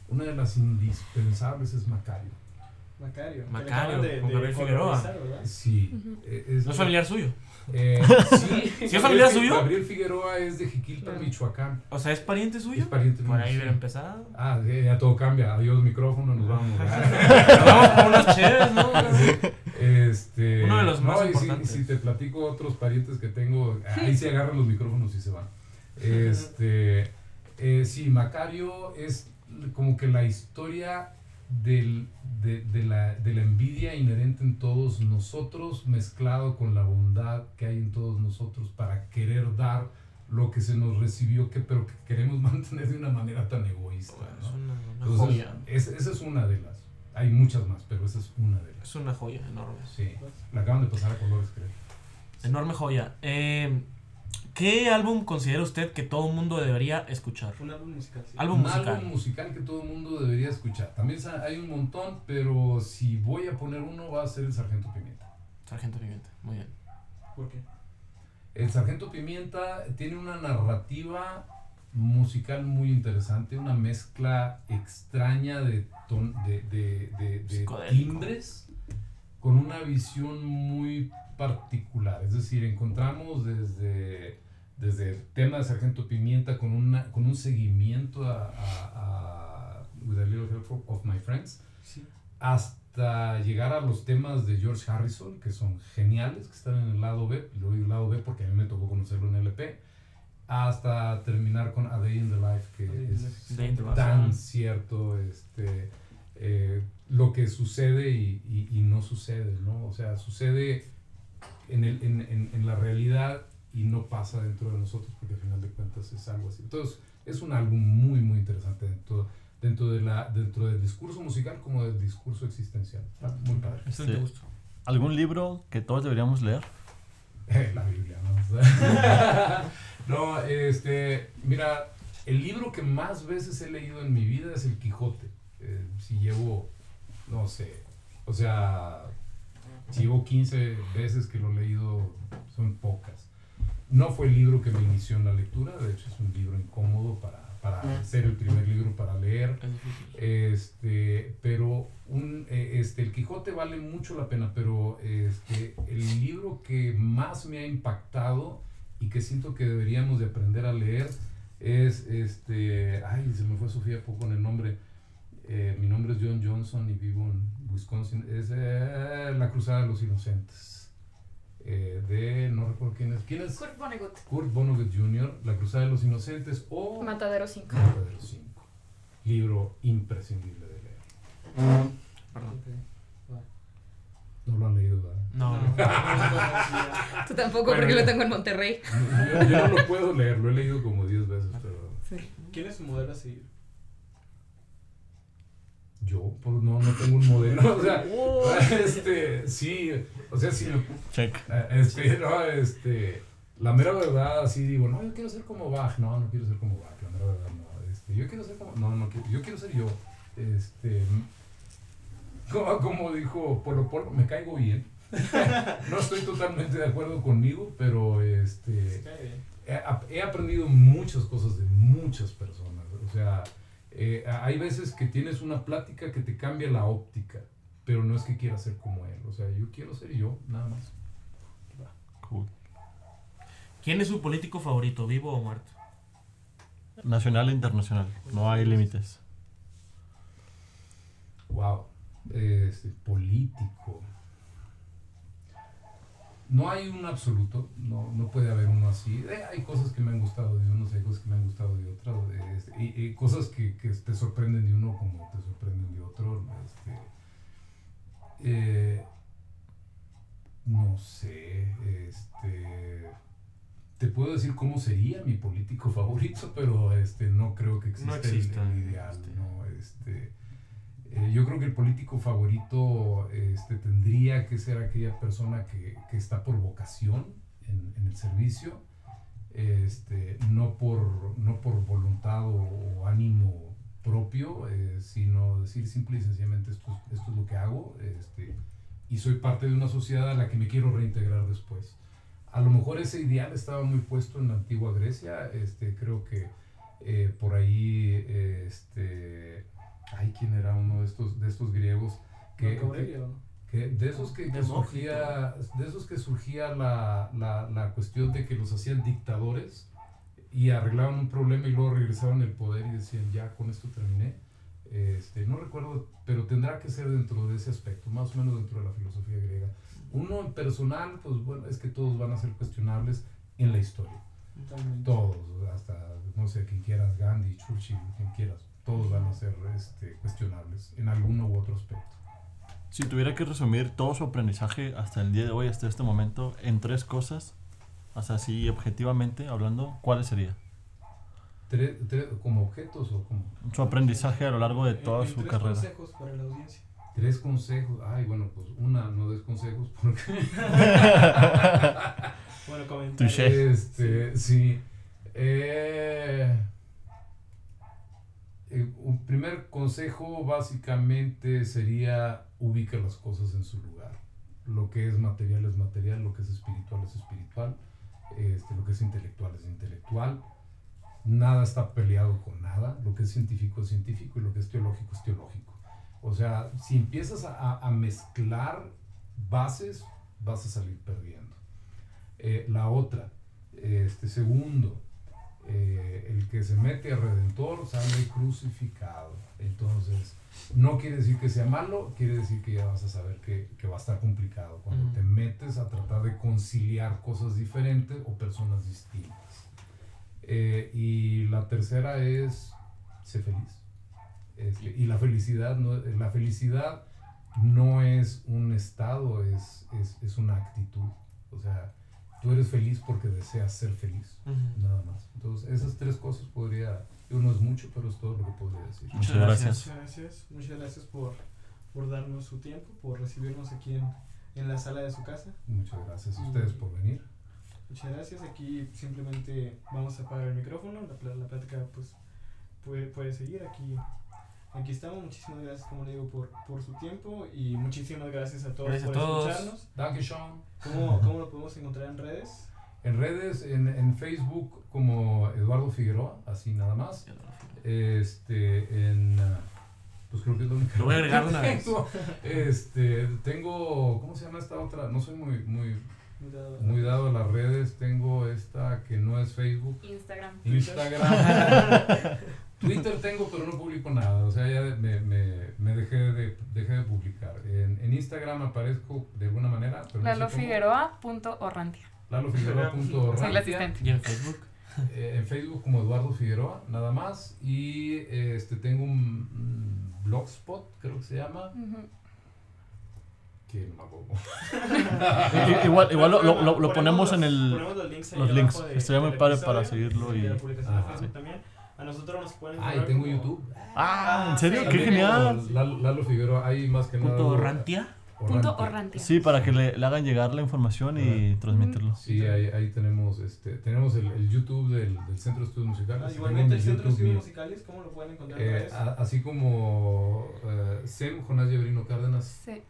una de las indispensables es Macario. Macario. Macario, de- con de Gabriel Figueroa. Sí. Es, ¿No es familiar suyo? Eh, sí. ¿Sí es familiar Gabriel- suyo? Gabriel Figueroa es de Jiquilpan, Claro. Michoacán. O sea, ¿es pariente suyo? Es pariente Por ahí hubiera empezado. Ah, ya, ya todo cambia. Adiós micrófono, nos vamos. Nos vamos por unas chéves, ¿no? Este, Uno de los más no, y. Si, te platico otros parientes que tengo, ahí se agarran los micrófonos y se van. Este, eh, sí, Macario es como que la historia del, de, de la, de la envidia inherente en todos nosotros, mezclado con la bondad que hay en todos nosotros para querer dar lo que se nos recibió, que, pero que queremos mantener de una manera tan egoísta. Es ¿no? una, una Entonces, joya. es- esa es una de las. Hay muchas más, pero esa es una de las. Es una joya enorme. Sí, la acaban de pasar a colores, creo. Enorme joya. Eh, ¿Qué álbum considera usted que todo el mundo debería escuchar? Un álbum musical. sí. Álbum Un musical. álbum musical que todo el mundo debería escuchar. También hay un montón, pero si voy a poner uno va a ser el Sargento Pimienta. Sargento Pimienta. Muy bien. ¿Por qué? El Sargento Pimienta tiene una narrativa musical muy interesante, una mezcla extraña de, ton- de, de- de- timbres con una visión muy particular. Es decir, encontramos desde, desde el tema de Sargento Pimienta con, una, con un seguimiento a, a- a With a Little Help of My Friends Sí. hasta llegar a los temas de George Harrison, que son geniales, que están en el lado B, lo digo lado B porque a mí me tocó conocerlo en LP, hasta terminar con A Day in the Life, que Day es. Day tan cierto este, eh, lo que sucede y, y- y no sucede, ¿no? O sea, sucede en, el, en, en- en la realidad y no pasa dentro de nosotros porque al final de cuentas es algo así. Entonces, es un álbum muy, muy interesante dentro, dentro, de la, dentro del discurso musical como del discurso existencial. Está muy padre. Sí. ¿Algún libro que todos deberíamos leer? La Biblia, ¿no? No, este, mira, el libro que más veces he leído en mi vida es El Quijote. Eh, si llevo, no sé, o sea, si llevo 15 veces que lo he leído, son pocas. No fue el libro que me inició en la lectura, de hecho es un libro incómodo para, para ser el primer libro para leer. Este, pero un, eh, este, el Quijote vale mucho la pena, pero este, el libro que más me ha impactado y que siento que deberíamos de aprender a leer es, este, ay, se me fue Sofía poco en el nombre. Eh, mi nombre es John Johnson y vivo en Wisconsin. Es eh, La Cruzada de los Inocentes. Eh, de, no recuerdo quién es. ¿Quién es? Kurt Vonnegut. Kurt Vonnegut Jr., La Cruzada de los Inocentes o Matadero 5. Matadero 5. Libro imprescindible de leer. Perdón. No lo han leído, ¿verdad? No, no. Tú tampoco, Bueno, porque ya. lo tengo en Monterrey. Yo, yo no lo puedo leer, lo he leído como 10 veces, pero Sí. ¿Quién es su modelo a seguir? Yo pues, no, no tengo un modelo. O sea, este, sí, o sea, sí, Check. eh, este, no, este, la mera verdad, así digo, no, yo quiero ser como Bach, no, no quiero ser como Bach, la mera verdad, no, este, yo quiero ser como, no, no, quiero- yo quiero ser yo, este, como, como dijo Polo Polo, me caigo bien. no estoy totalmente de acuerdo conmigo, pero este, he aprendido muchas cosas de muchas personas. O sea, eh, hay veces que tienes una plática que te cambia la óptica, pero no es que quieras ser como él. O sea, yo quiero ser yo, nada más. Cool. ¿Quién es su político favorito, vivo o muerto? Nacional e internacional. No hay límites. Wow. Este, político. No hay un absoluto, no, no puede haber uno así. Eh, hay cosas que me han gustado de unos, hay cosas que me han gustado de otras, este, y, y cosas que, que te sorprenden de uno como te sorprenden de otro. Este, eh, no sé, este, te puedo decir cómo sería mi político favorito, pero este, no creo que exista, No el- exista, el, ideal. este. No, este, eh, yo creo que el político favorito este, tendría que ser aquella persona que, que está por vocación en, en el servicio, este, no, por, no por voluntad o, o ánimo propio, eh, sino decir simple y sencillamente esto, es- esto es lo que hago este, y soy parte de una sociedad a la que me quiero reintegrar después. a lo mejor ese ideal estaba muy puesto en la antigua Grecia. Este, creo que eh, por ahí, este, ay, ¿quién era uno de estos, de estos griegos? Que, que- que de esos que, surgía, de esos que surgía la, la, la cuestión de que los hacían dictadores y arreglaban un problema y luego regresaban al poder y decían, ya, con esto terminé. Este, no recuerdo, pero tendrá que ser dentro de ese aspecto, más o menos dentro de la filosofía griega. Uno en personal, pues bueno, es que todos van a ser cuestionables en la historia. Totalmente. Todos, hasta, no sé, quien quieras, Gandhi, Churchill, quien quieras, todos van a ser este, cuestionables en alguno u otro aspecto. Si tuviera que resumir todo su aprendizaje hasta el día de hoy, hasta este momento, en tres cosas, sea, así objetivamente hablando, ¿cuáles serían? Tres, tres- como objetos o como Su aprendizaje a lo largo de En- toda en su tres carrera. consejos para la audiencia. tres consejos. Ay, bueno, pues una, no des consejos porque Bueno, comentarios. este, sí. Eh, eh, un primer consejo básicamente sería ubica las cosas en su lugar. Lo que es material es material, lo que es espiritual es espiritual, este, lo que es intelectual es intelectual. Nada está peleado con nada, lo que es científico es científico y lo que es teológico es teológico. O sea, si empiezas a, a- mezclar bases, vas a salir perdiendo. Eh, la otra, este segundo, eh, el que se mete a redentor sale crucificado. Entonces, no quiere decir que sea malo, quiere decir que ya vas a saber que, que va a estar complicado cuando te metes a tratar de conciliar cosas diferentes o personas distintas. Eh, y la tercera es, sé feliz. Este, y la felicidad, no, la felicidad no es un estado, es, es, es una actitud. O sea, tú eres feliz porque deseas ser feliz, Ujú. nada más. Entonces, esas tres cosas podría, digo, no es mucho, pero es todo lo que podría decir. Muchas gracias. Muchas gracias. Muchas gracias por, por darnos su tiempo, por recibirnos aquí en, en la sala de su casa. Muchas gracias a ustedes por venir. Muchas gracias. Aquí simplemente vamos a apagar el micrófono. La, la plática pues puede, puede seguir. Aquí, aquí estamos. Muchísimas gracias, como le digo, por, por su tiempo. Y muchísimas gracias a todos Gracias a por todos. escucharnos. Danke Sean. ¿Cómo, ¿Cómo lo podemos encontrar en redes? En redes, en, en Facebook como Eduardo Figueroa, así nada más. Este, en... Pues creo que es lo único Lo voy a agregar una vez. tengo. Este, tengo, ¿cómo se llama esta otra? No soy muy, muy, muy dado a las redes. Tengo esta que no es Facebook. Instagram. Instagram. Twitter tengo, pero no publico nada. O sea, ya me, me, me dejé, de, dejé de publicar. En, en Instagram aparezco de alguna manera. Pero no sé Lalo cómo. Figueroa.orrantia. LaloFigueroa.org. Soy la asistente. Y en Facebook. Eh, en Facebook como Eduardo Figueroa, nada más. Y eh, este tengo un, un blogspot, creo que se llama. Que no me igual igual lo, lo- lo- lo ponemos los- en el... ponemos los links, los links. Estaría muy padre para seguirlo y- de la publicación de Ajá. Facebook también. A nosotros nos pueden Ah, y encontrar tengo como- YouTube. Ah, ¿en serio? sí. ¡Qué También genial! Lalo, Lalo Figueroa, ahí más que nada. Punto Rantia. Punto Orrantia. Orrantia. Sí, para que le, le hagan llegar la información y transmitirlo. Sí, ahí, ahí tenemos este tenemos el, el YouTube del, del Centro de Estudios Musicales. Ah, igualmente el Centro de Estudios. Musicales, ¿cómo lo pueden encontrar en Eh, a- así como eh, Sem Jonás Llebrino Cárdenas Sí.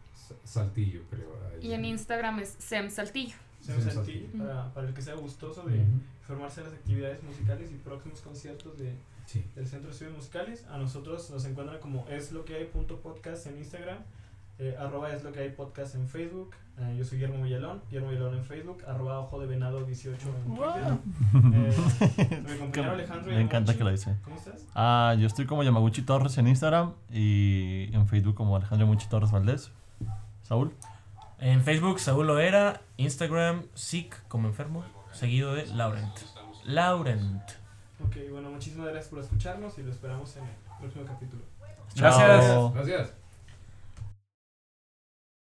Saltillo, creo. ahí. Y en Instagram es Sem Saltillo. Sem Sem Saltillo, Saltillo. para, para el que sea gustoso de. Informarse de las actividades musicales y próximos conciertos de, Sí. del Centro de Estudios Musicales. A nosotros nos encuentran como es lo que hay punto podcast en Instagram, eh, arroba es lo que hay podcast en Facebook. Eh, yo soy Guillermo Villalón, Guillermo Villalón en Facebook, arroba ojo de venado 18 en Twitter. Eh, mi compañero Alejandro Me encanta Yamaguchi, que lo dice. ¿Cómo estás? Ah, yo estoy como Yamaguchi Torres en Instagram y en Facebook como Alejandro Yamaguchi Torres Valdés. Saúl. En Facebook, Saúl Loera. Instagram, Sick como enfermo. Seguido de Laurent. Laurent. Ok, bueno, muchísimas gracias por escucharnos y lo esperamos en el próximo capítulo. Gracias. Chao. Gracias.